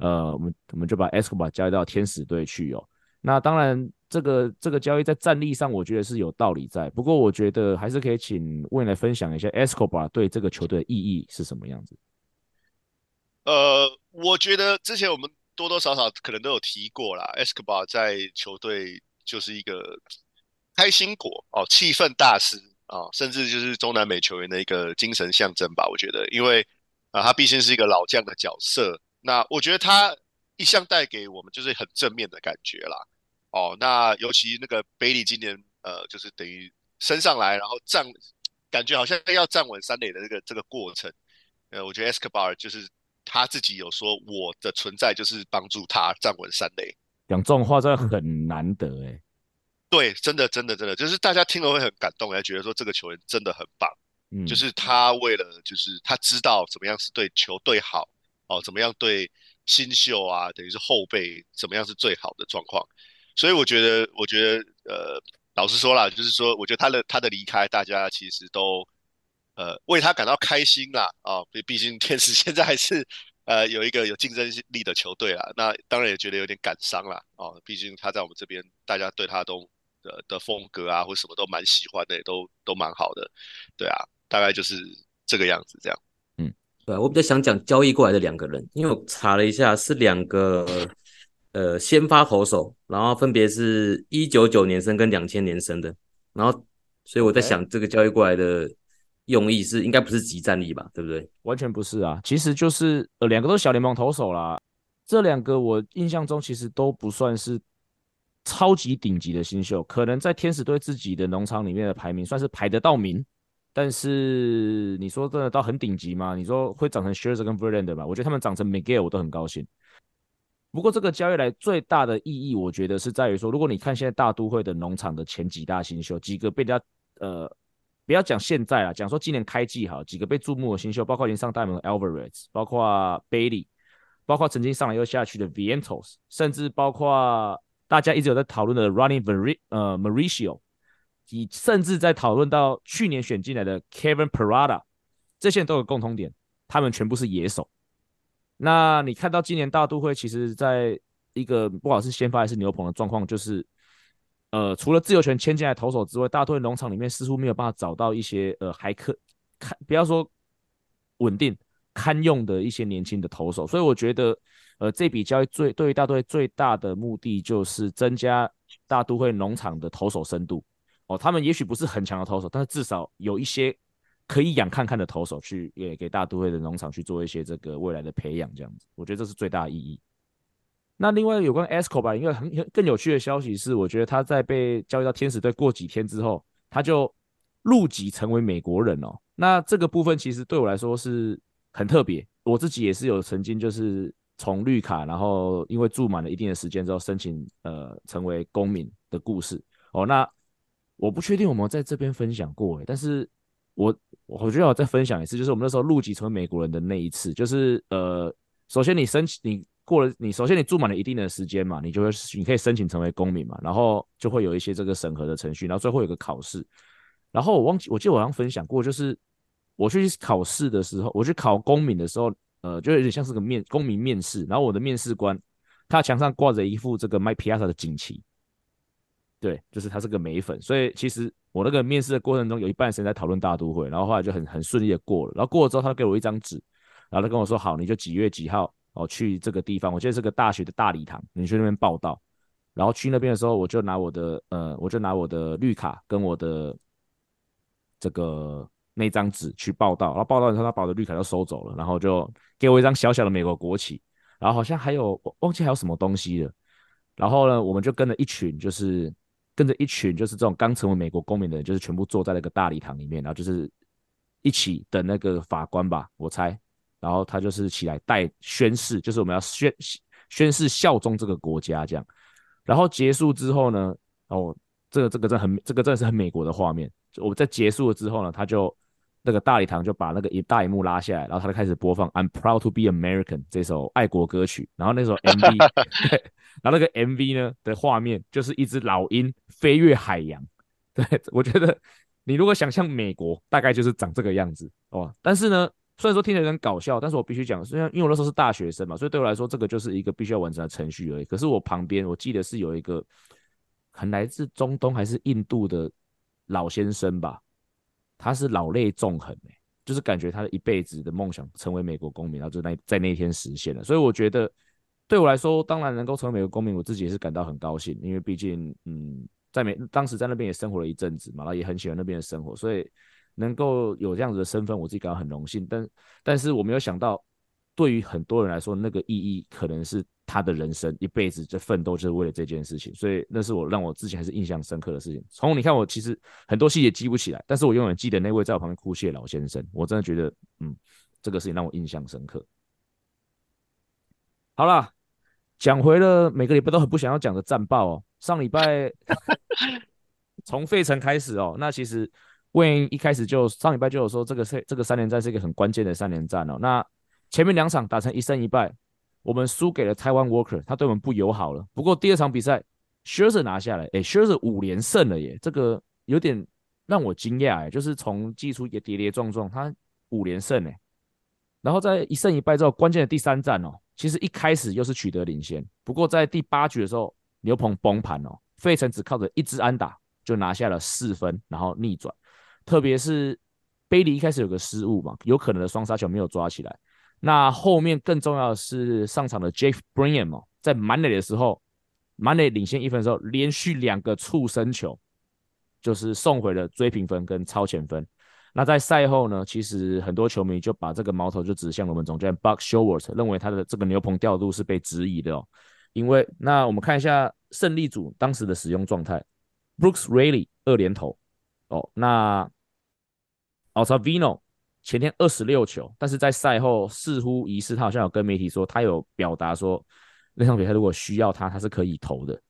呃，我们我们就把 Escobar 交易到天使队去哦。那当然，这个这个交易在战力上，我觉得是有道理在。不过，我觉得还是可以请问来分享一下 Escobar 对这个球队的意义是什么样子。呃，我觉得之前我们多多少少可能都有提过啦。Escobar 在球队就是一个开心果哦，气氛大师啊、哦，甚至就是中南美球员的一个精神象征吧。我觉得，因为啊、他毕竟是一个老将的角色。那我觉得他一向带给我们就是很正面的感觉啦。哦，那尤其那个 Bailey 今年呃，就是等于升上来，然后站，感觉好像要站稳三垒的这个这个过程。呃，我觉得 Escobar 就是他自己有说，我的存在就是帮助他站稳三垒。讲这种话真的很难得哎。对，真的真的真的，就是大家听了会很感动，也觉得说这个球员真的很棒。嗯，就是他为了，就是他知道怎么样是对球队好。哦，怎么样对新秀啊，等于是后辈，怎么样是最好的状况？所以我觉得，我觉得，呃，老实说啦，就是说，我觉得他的他的离开，大家其实都呃为他感到开心啦。啊、哦，毕毕竟天使 现在还是呃有一个有竞争力的球队啦。那当然也觉得有点感伤啦。哦，毕竟他在我们这边，大家对他都的的风格啊，或什么都蛮喜欢的，也都都蛮好的。对啊，大概就是这个样子，这样。嗯对，我比较想讲交易过来的两个人，因为我查了一下，是两个呃先发投手，然后分别是一九九年生跟两千年生的，然后所以我在想，这个交易过来的用意是应该不是集战力吧，对不对？完全不是啊，其实就是呃两个都是小联盟投手啦，这两个我印象中其实都不算是超级顶级的新秀，可能在天使队自己的农场里面的排名算是排得到名。但是你说真的到很顶级吗？你说会长成 Scherzer 跟 Verlander 吧？我觉得他们长成 Miguel 我都很高兴。不过这个交易来最大的意义，我觉得是在于说，如果你看现在大都会的农场的前几大新秀，几个被人家呃不要讲现在啊，讲说今年开季哈，几个被注目的新秀，包括已经上大门的 Alvarez，包括 Bailey，包括曾经上来又下去的 Vientos，甚至包括大家一直有在讨论的 Ronnie Mauricio 呃 Mauricio 你甚至在讨论到去年选进来的 Kevin Parada，这些人都有共同点，他们全部是野手。那你看到今年大都会其实在一个不管是先发还是牛棚的状况，就是呃，除了自由权签进来投手之外，大都会农场里面似乎没有办法找到一些呃还可看不要说稳定堪用的一些年轻的投手。所以我觉得呃这笔交易最对于大都会最大的目的就是增加大都会农场的投手深度哦，他们也许不是很强的投手，但是至少有一些可以养看看的投手去也给大都会的农场去做一些这个未来的培养，这样子，我觉得这是最大的意义。那另外有关 Escobar，一个很很更有趣的消息是，我觉得他在被交易到天使队过几天之后，他就入籍成为美国人哦。那这个部分其实对我来说是很特别，我自己也是有曾经就是从绿卡，然后因为住满了一定的时间之后申请呃成为公民的故事哦。那我不确定我们在这边分享过诶，但是我我觉得我再分享一次，就是我们那时候入籍成为美国人的那一次，就是呃，首先你申请你。过了，你首先你住满了一定的时间嘛，你就会你可以申请成为公民嘛，然后就会有一些这个审核的程序，然后最后有个考试。然后我忘记，我记得我好像分享过，就是我去考试的时候，我去考公民的时候，呃，就有点像是个面公民面试。然后我的面试官，他墙上挂着一副这个 Mike Piazza 的锦旗，对，就是他是个美粉。所以其实我那个面试的过程中，有一半时间在讨论大都会，然后后来就很很顺利的过了。然后过了之后，他给我一张纸，然后他跟我说：“好，你就几月几号。”哦，去这个地方，我记得是个大学的大礼堂，你去那边报到，然后去那边的时候，我就拿我的呃，我就拿我的绿卡跟我的这个那张纸去报到，然后报到的时候，他把我的绿卡都收走了，然后就给我一张小小的美国国旗，然后好像还有我忘记还有什么东西了，然后呢，我们就跟着一群，就是跟着一群就是这种刚成为美国公民的人，就是全部坐在那个大礼堂里面，然后就是一起等那个法官吧，我猜。然后他就是起来带宣誓，就是我们要宣宣誓效忠这个国家这样。然后结束之后呢，哦，这个这个真很这个真的是很美国的画面。就我在结束了之后呢，他就那个大礼堂就把那个一大萤幕拉下来，然后他就开始播放《I'm Proud to Be American》这首爱国歌曲。然后那首 MV，对，然后那个 MV 呢的画面就是一只老鹰飞越海洋。对，我觉得你如果想象美国，大概就是长这个样子哦。但是呢。虽然说听起来有点搞笑，但是我必须讲，虽然因为我那时候是大学生嘛，所以对我来说，这个就是一个必须要完成的程序而已。可是我旁边，我记得是有一个很来自中东还是印度的老先生吧，他是老泪纵横，就是感觉他的一辈子的梦想成为美国公民，然后就在在那天实现了。所以我觉得对我来说，当然能够成为美国公民，我自己也是感到很高兴，因为毕竟，嗯，在美当时在那边也生活了一阵子嘛，然后也很喜欢那边的生活，所以。能够有这样子的身份，我自己感到很荣幸。但但是我没有想到，对于很多人来说，那个意义可能是他的人生一辈子在奋斗，就是为了这件事情。所以那是我让我自己还是印象深刻的事情。从你看，我其实很多细节记不起来，但是我永远记得那位在我旁边哭泣的老先生。我真的觉得，嗯，这个事情让我印象深刻。好啦，讲回了每个礼拜都很不想要讲的战报哦。上礼拜 从费城开始哦，那其实。Wayne 一开始就上礼拜就有说，这个是这个三连战是一个很关键的三连战哦。那前面两场打成一胜一败，我们输给了台湾 worker，他对我们不友好了。不过第二场比赛，Scherzer 拿下来，诶 Scherzer 五连胜了耶，这个有点让我惊讶哎，就是从技术也跌跌撞撞，他五连胜哎。然后在一胜一败之后，关键的第三战哦，其实一开始又是取得领先，不过在第八局的时候，牛棚崩盘哦，费城只靠着一支安打就拿下了四分，然后逆转。特别是贝利一开始有个失误嘛，有可能的双杀球没有抓起来。那后面更重要的是上场的 Jeff Brigham 哦，在满垒的时候，满垒领先一分的时候，连续两个触身球，就是送回了追平分跟超前分。那在赛后呢，其实很多球迷就把这个矛头就指向我们总监 Buck Showalter，认为他的这个牛棚调度是被质疑的哦。因为那我们看一下胜利组当时的使用状态，Brooks Raley 二连投哦，那。Ottavino 前天二十六球，但是在赛后似乎疑似他好像有跟媒体说，他有表达说那场比赛如果需要他，他是可以投的。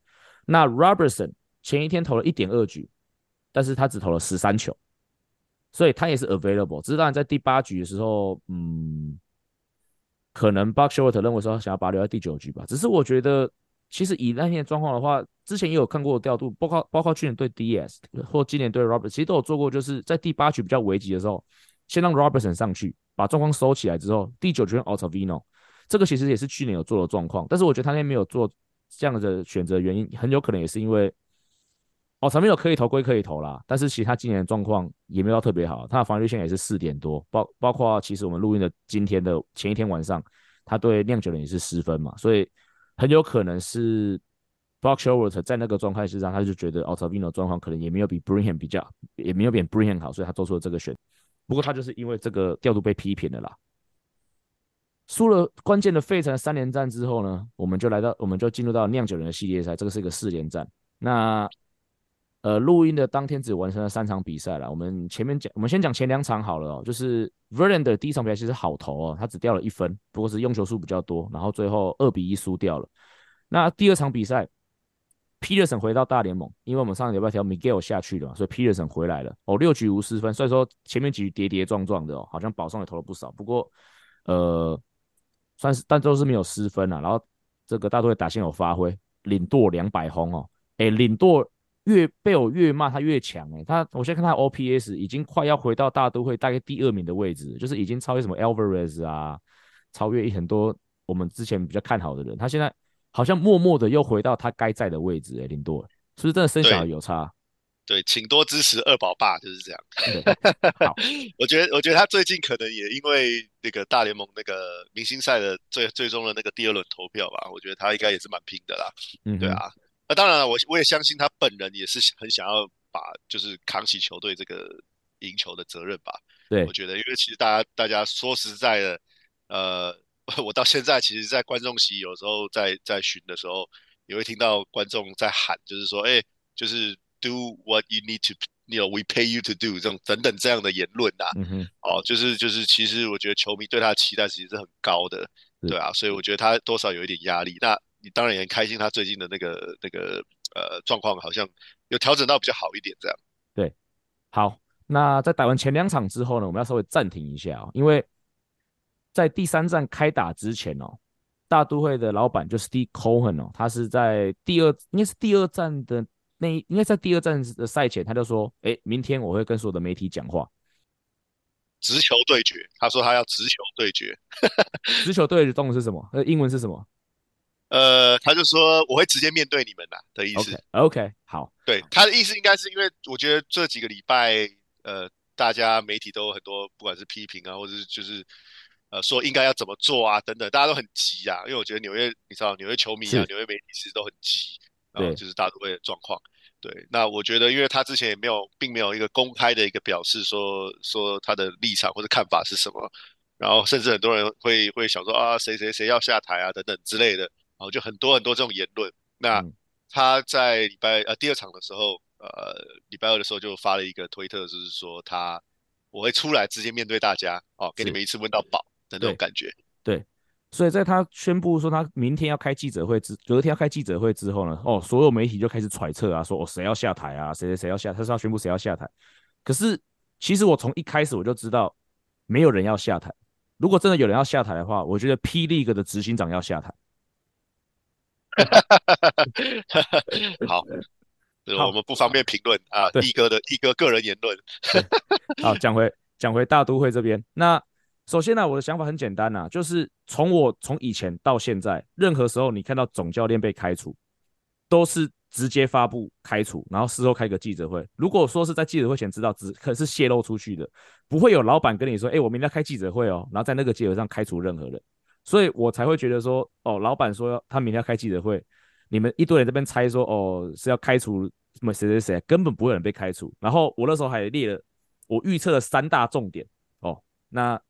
那 Robertson 前一天投了一点二局，但是他只投了十三球，所以他也是 available。只是当然在第八局的时候，嗯，可能 b u c k s h o r t 认为说想要把他留在第九局吧。只是我觉得，其实以那天的状况的话，之前也有看过调度，包括包括去年对 DS 或今年对 Robert，其实都有做过，就是在第八局比较危急的时候，先让 Robertson 上去把状况收起来之后，第九局 Ottavino，这个其实也是去年有做的状况，但是我觉得他那天没有做这样的选择，原因很有可能也是因为 Altavino 可以投归可以投啦，但是其实他今年的状况也没有特别好，他的防御线也是四点多，包包括其实我们录音的今天的前一天晚上，他对酿酒人也是失分嘛，所以很有可能是。b o x h o w a r t 在那个状态之上，他就觉得 Ottavino 状况可能也没有比 Brigham 比较，也没有比 Brigham 好，所以他做出了这个选。不过他就是因为这个调度被批评了啦。输了关键的费城三连战之后呢，我们就来到，我们就进入到酿酒人的系列赛，这个是一个四连战。那呃，录音的当天只完成了三场比赛了。我们前面讲，我们先讲前两场好了哦。就是 Verlander 第一场比赛其实好投哦，他只掉了一分，不过是用球数比较多，然后最后二比一输掉了。那第二场比赛，Peterson 回到大联盟，因为我们上个礼拜调 Miguel 下去了嘛，所以 Peterson 回来了哦，六局无失分。所以说前面几局跌跌撞撞的哦，好像保送也投了不少，不过呃，算是但都是没有失分啊。然后这个大都会打线有发挥，领舵两百轰哦，哎，领舵。越被我越骂他越强哎，他我现在看他 OPS 已经快要回到大都会大概第二名的位置，就是已经超越什么 Alvarez 啊，超越很多我们之前比较看好的人。他现在好像默默的又回到他该在的位置哎，林多是不是真的生小孩有差？对，请多支持二宝爸就是这样。我觉得我觉得他最近可能也因为那个大联盟那个明星赛的最最终的那个第二轮投票吧，我觉得他应该也是蛮拼的啦。嗯，对啊。那当然了，我我也相信他本人也是很想要把就是扛起球队这个赢球的责任吧。对，我觉得，因为其实大家大家说实在的，呃，我到现在其实，在观众席有时候在在巡的时候，也会听到观众在喊，就是说，哎，就是 do what you need to，you know，we pay you to do 这种等等这样的言论呐、啊。嗯哼。哦，就是就是，其实我觉得球迷对他的期待其实是很高的，对啊，所以我觉得他多少有一点压力。那你当然也很开心，他最近的那个那个呃状况好像有调整到比较好一点，这样。对，好，那在打完前两场之后呢，我们要稍微暂停一下哦，因为在第三站开打之前哦，大都会的老板就 Steve Cohen 哦，他是在第二应该是第二站的那应该在第二站的赛前，他就说，哎，明天我会跟所有的媒体讲话，直球对决。他说他要直球对决，直球对决中文是什么？呃，英文是什么？呃，他就说我会直接面对你们的的意思。OK, okay 好，对他的意思应该是因为我觉得这几个礼拜，呃，大家媒体都有很多，不管是批评啊，或者是就是呃说应该要怎么做啊等等，大家都很急啊。因为我觉得纽约，你知道纽约球迷啊，纽约媒体其实都很急然后、就是大都会的状况。对，那我觉得因为他之前也没有，并没有一个公开的一个表示说说他的立场或者看法是什么，然后甚至很多人会会想说啊，谁谁谁要下台啊等等之类的。然后，就很多很多这种言论。那他在礼拜呃第二场的时候，呃礼拜二的时候就发了一个推特，就是说他我会出来直接面对大家，哦，给你们一次问到饱的那种感觉。对。对，所以在他宣布说他明天要开记者会之，隔天要开记者会之后呢，哦，所有媒体就开始揣测啊，说哦谁要下台啊，谁谁谁要下，他说要宣布谁要下台。可是其实我从一开始我就知道没有人要下台。如果真的有人要下台的话，我觉得 P League 的执行长要下台。好，我们不方便评论啊，一哥的一哥个人言论。好，讲回讲回大都会这边。那首先呢、我的想法很简单呐、啊，就是从我从以前到现在，任何时候你看到总教练被开除，都是直接发布开除，然后事后开个记者会。如果说是在记者会前知道，只可是泄露出去的，不会有老板跟你说，哎，我明天要开记者会哦，然后在那个记者会上开除任何人。所以我才会觉得说，哦，老板说他明天要开记者会，你们一堆人这边猜说，哦，是要开除什么谁谁谁，根本不会有人被开除。然后我那时候还列了我预测的三大重点，哦，那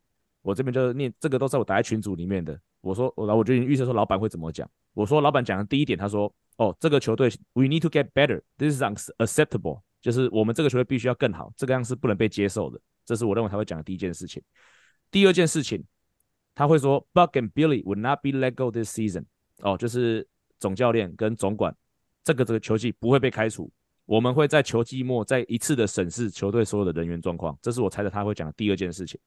我这边就念这个都在我打在群组里面的。我说，我我就预测说老板会怎么讲。我说老板讲的第一点，他说，哦，这个球队 we need to get better，this is unacceptable，就是我们这个球队必须要更好，这个样是不能被接受的。这是我认为他会讲的第一件事情。第二件事情。他会说，Buck and Billy would not be let go this season。哦，就是总教练跟总管，这个这个球季不会被开除。我们会在球季末再一次的审视球队所有的人员状况。这是我猜的他会讲的第二件事情。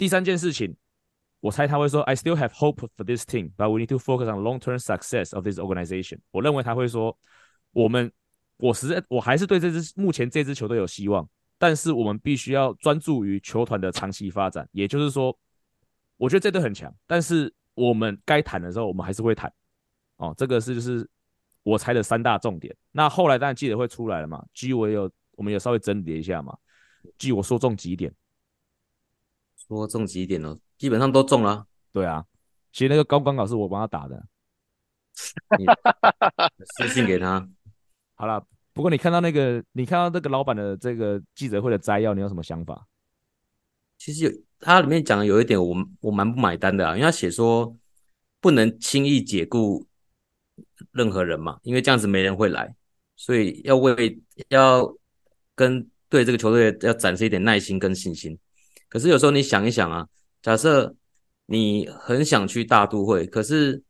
第三件事情，我猜他会说，I still have hope for this team, but we need to focus on long-term success of this organization。我认为他会说，我们，我实在我还是对这支目前这支球队有希望，但是我们必须要专注于球团的长期发展。也就是说。我觉得这队很强，但是我们该谈的时候，我们还是会谈。哦，这个是就是我猜的三大重点。那后来当然记者会出来了嘛，G 我也有，我们有稍微整理一下嘛。G 我说中几点？说中几点哦？基本上都中了。对啊，其实那个高光稿是我帮他打的。私信给他。好了，不过你看到那个，你看到这个老板的这个记者会的摘要，你有什么想法？其实有，他里面讲的有一点我，我我蛮不买单的啊，因为他写说不能轻易解雇任何人嘛，因为这样子没人会来，所以要为要跟对这个球队要展示一点耐心跟信心。可是有时候你想一想啊，假设你很想去大都会，可是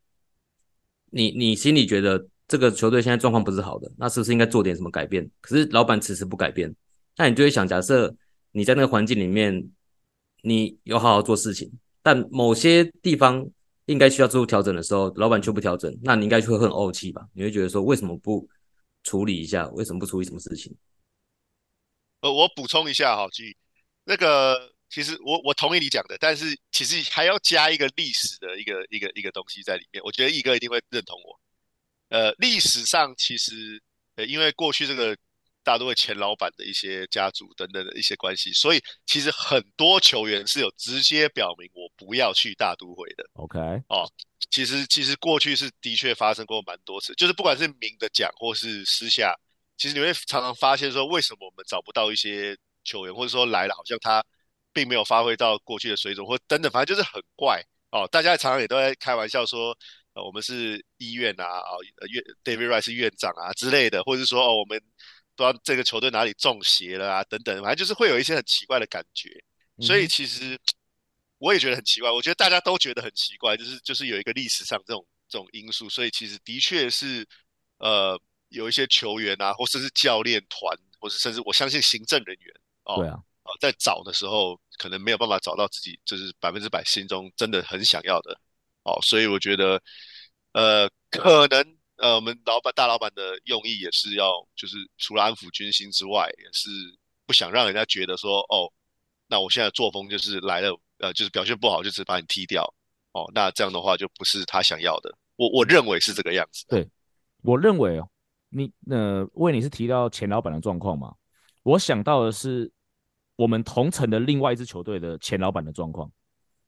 你你心里觉得这个球队现在状况不是好的，那是不是应该做点什么改变？可是老板迟迟不改变，那你就会想，假设你在那个环境里面。你有好好做事情，但某些地方应该需要做出调整的时候，老板却不调整，那你应该就会很怄气吧？你会觉得说，为什么不处理一下？为什么不处理什么事情？呃，我补充一下哈，基那个其实我我同意你讲的，但是其实还要加一个历史的一个一个一个东西在里面。我觉得毅哥一定会认同我。呃，历史上其实呃，因为过去这个。大都会前老板的一些家族等等的一些关系，所以其实很多球员是有直接表明我不要去大都会的。OK，哦，其实其实过去是的确发生过蛮多次，就是不管是明的讲或是私下，其实你会常常发现说，为什么我们找不到一些球员，或者说来了好像他并没有发挥到过去的水准，或等等，反正就是很怪哦。大家常常也都在开玩笑说，呃，我们是医院啊，啊，院 David Wright 是院长啊之类的，或者是说哦，我们。不知道这个球队哪里中邪了啊，等等，反正就是会有一些很奇怪的感觉，所以其实我也觉得很奇怪。我觉得大家都觉得很奇怪，就是就是有一个历史上这种这种因素，所以其实的确是呃有一些球员啊，或甚至教练团，或是甚至我相信行政人员哦，对啊，哦，在找的时候可能没有办法找到自己就是百分之百心中真的很想要的哦，所以我觉得呃可能。呃，我们老板大老板的用意也是要，就是除了安抚军心之外，也是不想让人家觉得说，哦，那我现在作风就是来了，呃，就是表现不好，就是把你踢掉，哦，那这样的话就不是他想要的。我我认为是这个样子。对，我认为哦，你呃，为你是提到前老板的状况嘛，我想到的是我们同城的另外一支球队的前老板的状况，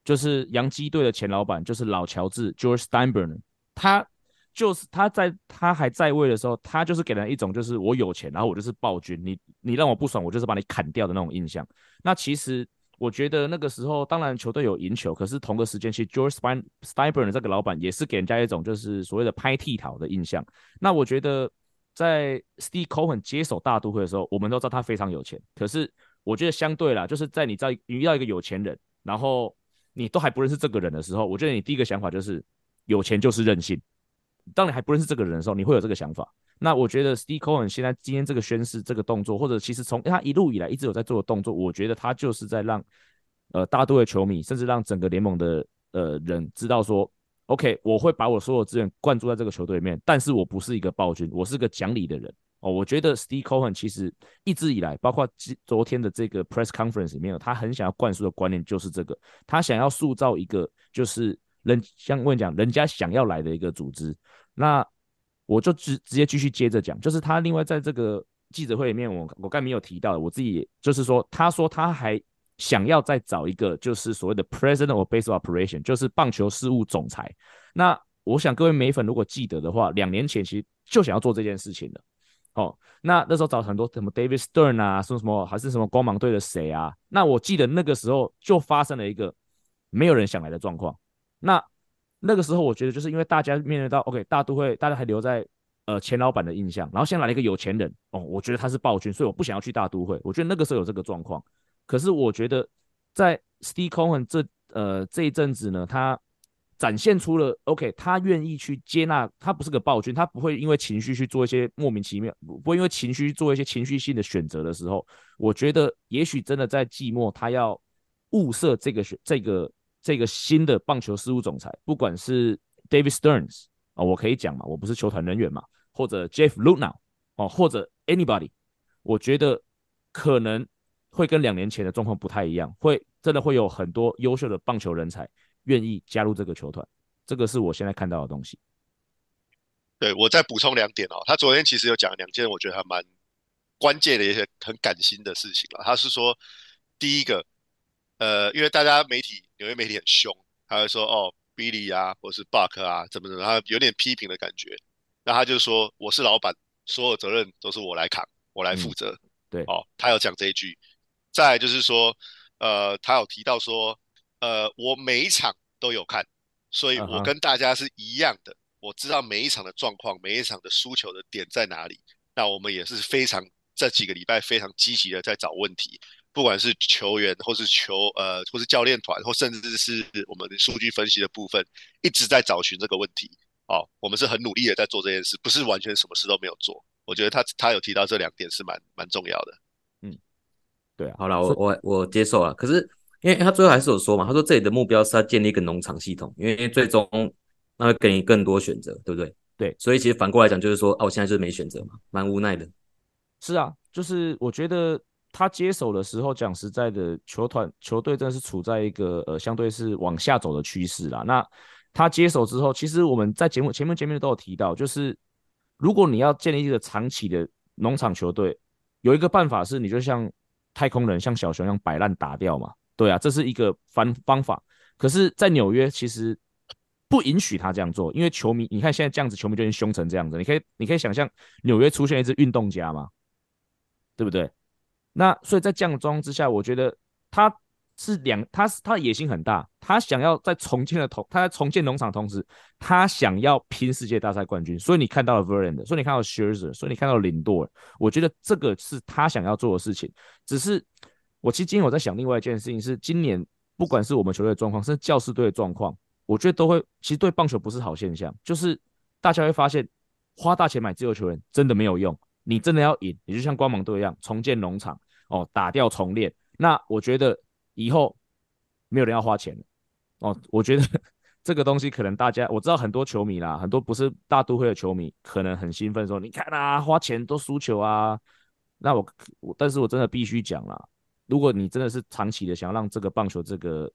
就是洋基队的前老板，就是老乔治 George Steinbrenner，他。就是他在他还在位的时候，他就是给人一种就是我有钱，然后我就是暴君，你你让我不爽，我就是把你砍掉的那种印象。那其实我觉得那个时候，当然球队有赢球，可是同个时间，其实 George Steinbrenner 这个老板也是给人家一种就是所谓的拍替讨的印象。那我觉得在 Steve Cohen 接手大都会的时候，我们都知道他非常有钱，可是我觉得相对啦，就是在你在遇到一个有钱人，然后你都还不认识这个人的时候，我觉得你第一个想法就是有钱就是任性。当你还不认识这个人的时候，你会有这个想法。那我觉得 Steve Cohen 现在今天这个宣誓这个动作，或者其实从他一路以来一直有在做的动作，我觉得他就是在让呃大都会球迷，甚至让整个联盟的呃人知道说，OK，我会把我所有资源灌注在这个球队里面，但是我不是一个暴君，我是个讲理的人哦。我觉得 Steve Cohen 其实一直以来，包括昨天的这个 press conference 里面，他很想要灌输的观念就是这个，他想要塑造一个就是。人像我讲，人家想要来的一个组织，那我就直直接继续接着讲，就是他另外在这个记者会里面，我我刚才没有提到的，我自己就是说，他说他还想要再找一个，就是所谓的 President of Baseball Operation，就是棒球事务总裁。那我想各位美粉如果记得的话，两年前其实就想要做这件事情的。哦，那那时候找很多什么 David Stern 啊，说什么还是什么光芒队的谁啊？那我记得那个时候就发生了一个没有人想来的状况。那那个时候，我觉得就是因为大家面对到 OK 大都会，大家还留在呃前老板的印象，然后先来了一个有钱人哦，我觉得他是暴君，所以我不想要去大都会。我觉得那个时候有这个状况，可是我觉得在 Steve Cohen 这呃这一阵子呢，他展现出了 OK，他愿意去接纳，他不是个暴君，他不会因为情绪去做一些莫名其妙，不会因为情绪做一些情绪性的选择的时候，我觉得也许真的在寂寞他要物色这个选这个。这个新的棒球事务总裁，不管是 David Sterns 啊、我可以讲嘛，我不是球团人员嘛，或者 Jeff Luhnow 哦，或者 Anybody，我觉得可能会跟两年前的状况不太一样，会真的会有很多优秀的棒球人才愿意加入这个球团，这个是我现在看到的东西。对，我再补充两点哦，他昨天其实有讲两件我觉得还蛮关键的一些很感心的事情了，他是说第一个。呃，因为大家媒体，纽约媒体很凶，他会说哦，Billy 啊，或是 Buck 啊，怎么怎么，他有点批评的感觉。那他就说：“我是老板，所有责任都是我来扛，我来负责。嗯”对，哦，他有讲这一句。再来就是说，呃，他有提到说，呃，我每一场都有看，所以我跟大家是一样的，uh huh. 我知道每一场的状况，每一场的输球的点在哪里。那我们也是非常这几个礼拜非常积极的在找问题。不管是球员，或是球呃，或是教练团，或甚至是我们的数据分析的部分，一直在找寻这个问题。哦，我们是很努力的在做这件事，不是完全什么事都没有做。我觉得他他有提到这两点是蛮蛮重要的。嗯，对啊，好了，我我我接受了。可是因为他最后还是有说嘛，他说这里的目标是要建立一个农场系统，因为最终那会给你更多选择，对不对？对，所以其实反过来讲就是说，哦，我现在就是没选择嘛，蛮无奈的。是啊，就是我觉得。他接手的时候，讲实在的，球团球队真的是处在一个呃相对是往下走的趋势啦。那他接手之后，其实我们在节目前面前面都有提到，就是如果你要建立一个长期的农场球队，有一个办法是，你就像太空人、像小熊一样摆烂打掉嘛。对啊，这是一个方方法。可是，在纽约其实不允许他这样做，因为球迷，你看现在这样子，球迷就已经凶成这样子。你可以你可以想象纽约出现一支运动家吗？对不对？那所以在这样状况之下，我觉得他是两，他是他的野心很大，他想要在重建的同，他在重建农场同时，他想要拼世界大赛冠军。所以你看到了 Verlander，所以你看到 Scherzer，所以你看到了林多尔，我觉得这个是他想要做的事情。只是我其实今天我在想另外一件事情是，今年不管是我们球队的状况，甚至教士队的状况，我觉得都会其实对棒球不是好现象，就是大家会发现花大钱买自由球员真的没有用。你真的要赢，你就像光芒队一样重建农场哦，打掉重练。那我觉得以后没有人要花钱哦。我觉得 这个东西可能大家我知道很多球迷啦，很多不是大都会的球迷可能很兴奋说，你看啊，花钱都输球啊。那我我但是我真的必须讲啦，如果你真的是长期的想要让这个棒球这个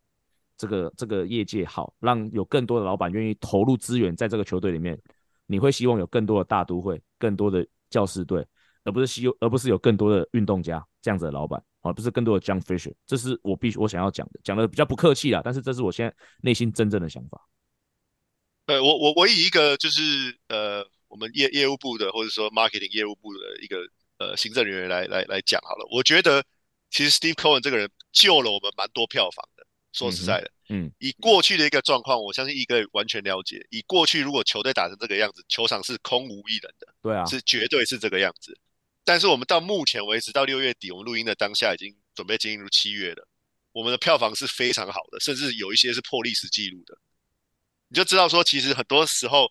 这个这个业界好，让有更多的老板愿意投入资源在这个球队里面，你会希望有更多的大都会，更多的。教士队，而不是希，而不是有更多的运动家这样子的老板，而不是更多的 John Fisher，这是我必须我想要讲的，讲的比较不客气啦，但是这是我现在内心真正的想法。呃，我我我以一个就是呃，我们业业务部的或者说 marketing 业务部的一个呃行政人员来来来讲好了，我觉得其实 Steve Cohen 这个人救了我们蛮多票房的。说实在的，嗯，嗯，以过去的一个状况，我相信一哥完全了解。以过去如果球队打成这个样子，球场是空无一人的，对啊，是绝对是这个样子。但是我们到目前为止，到六月底，我们录音的当下已经准备进入七月了，我们的票房是非常好的，甚至有一些是破历史记录的。你就知道说，其实很多时候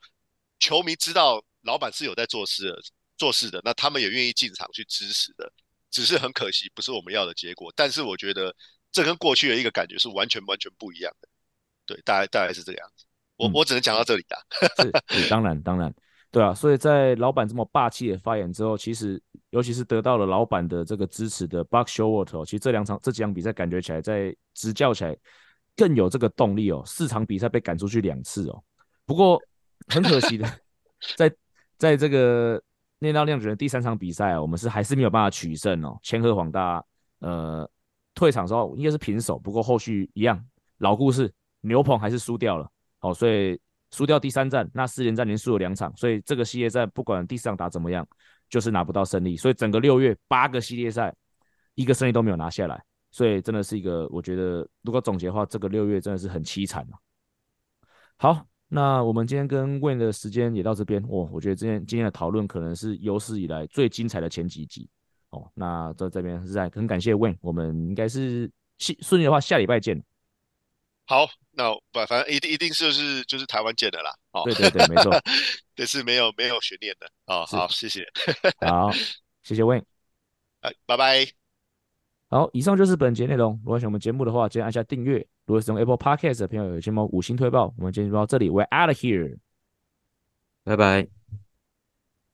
球迷知道老板是有在做事的，做事的，那他们也愿意进场去支持的，只是很可惜不是我们要的结果。但是我觉得。这跟过去的一个感觉是完全完全不一样的，对，大概大概是这个样子。我、嗯、我只能讲到这里的。是，当然当然，对啊。所以在老板这么霸气的发言之后，其实尤其是得到了老板的这个支持的 Buck Showalter，其实这两场这几场比赛感觉起来在执教起来更有这个动力哦。四场比赛被赶出去两次哦。不过很可惜的，在在这个念到酿酒人第三场比赛啊，我们是还是没有办法取胜哦。千鹤黄大呃。退场的时候应该是平手，不过后续一样老故事，牛棚还是输掉了。好，所以输掉第三战，那四连战连输了两场，所以这个系列赛不管第四场打怎么样，就是拿不到胜利。所以整个六月八个系列赛，一个胜利都没有拿下来，所以真的是一个，我觉得如果总结的话，这个六月真的是很凄惨。好，那我们今天跟 Wayne 的时间也到这边，哦，我觉得今天今天的讨论可能是有史以来最精彩的前几集。哦，那在这边是在很感谢 Wayne，我们应该是顺顺利的话，下礼拜见。好，那不反正一定一定是就是就是台湾见的啦。哦，对对对，没错，这是没有没有悬念的。哦，好，谢谢。好，谢谢。哎，拜拜。好，以上就是本节内容。如果喜欢我们节目的话，记得按下订阅。如果是用 Apple Podcast 的朋友，有请帮五星推爆。我们今天就到这里，We're out of here。拜拜。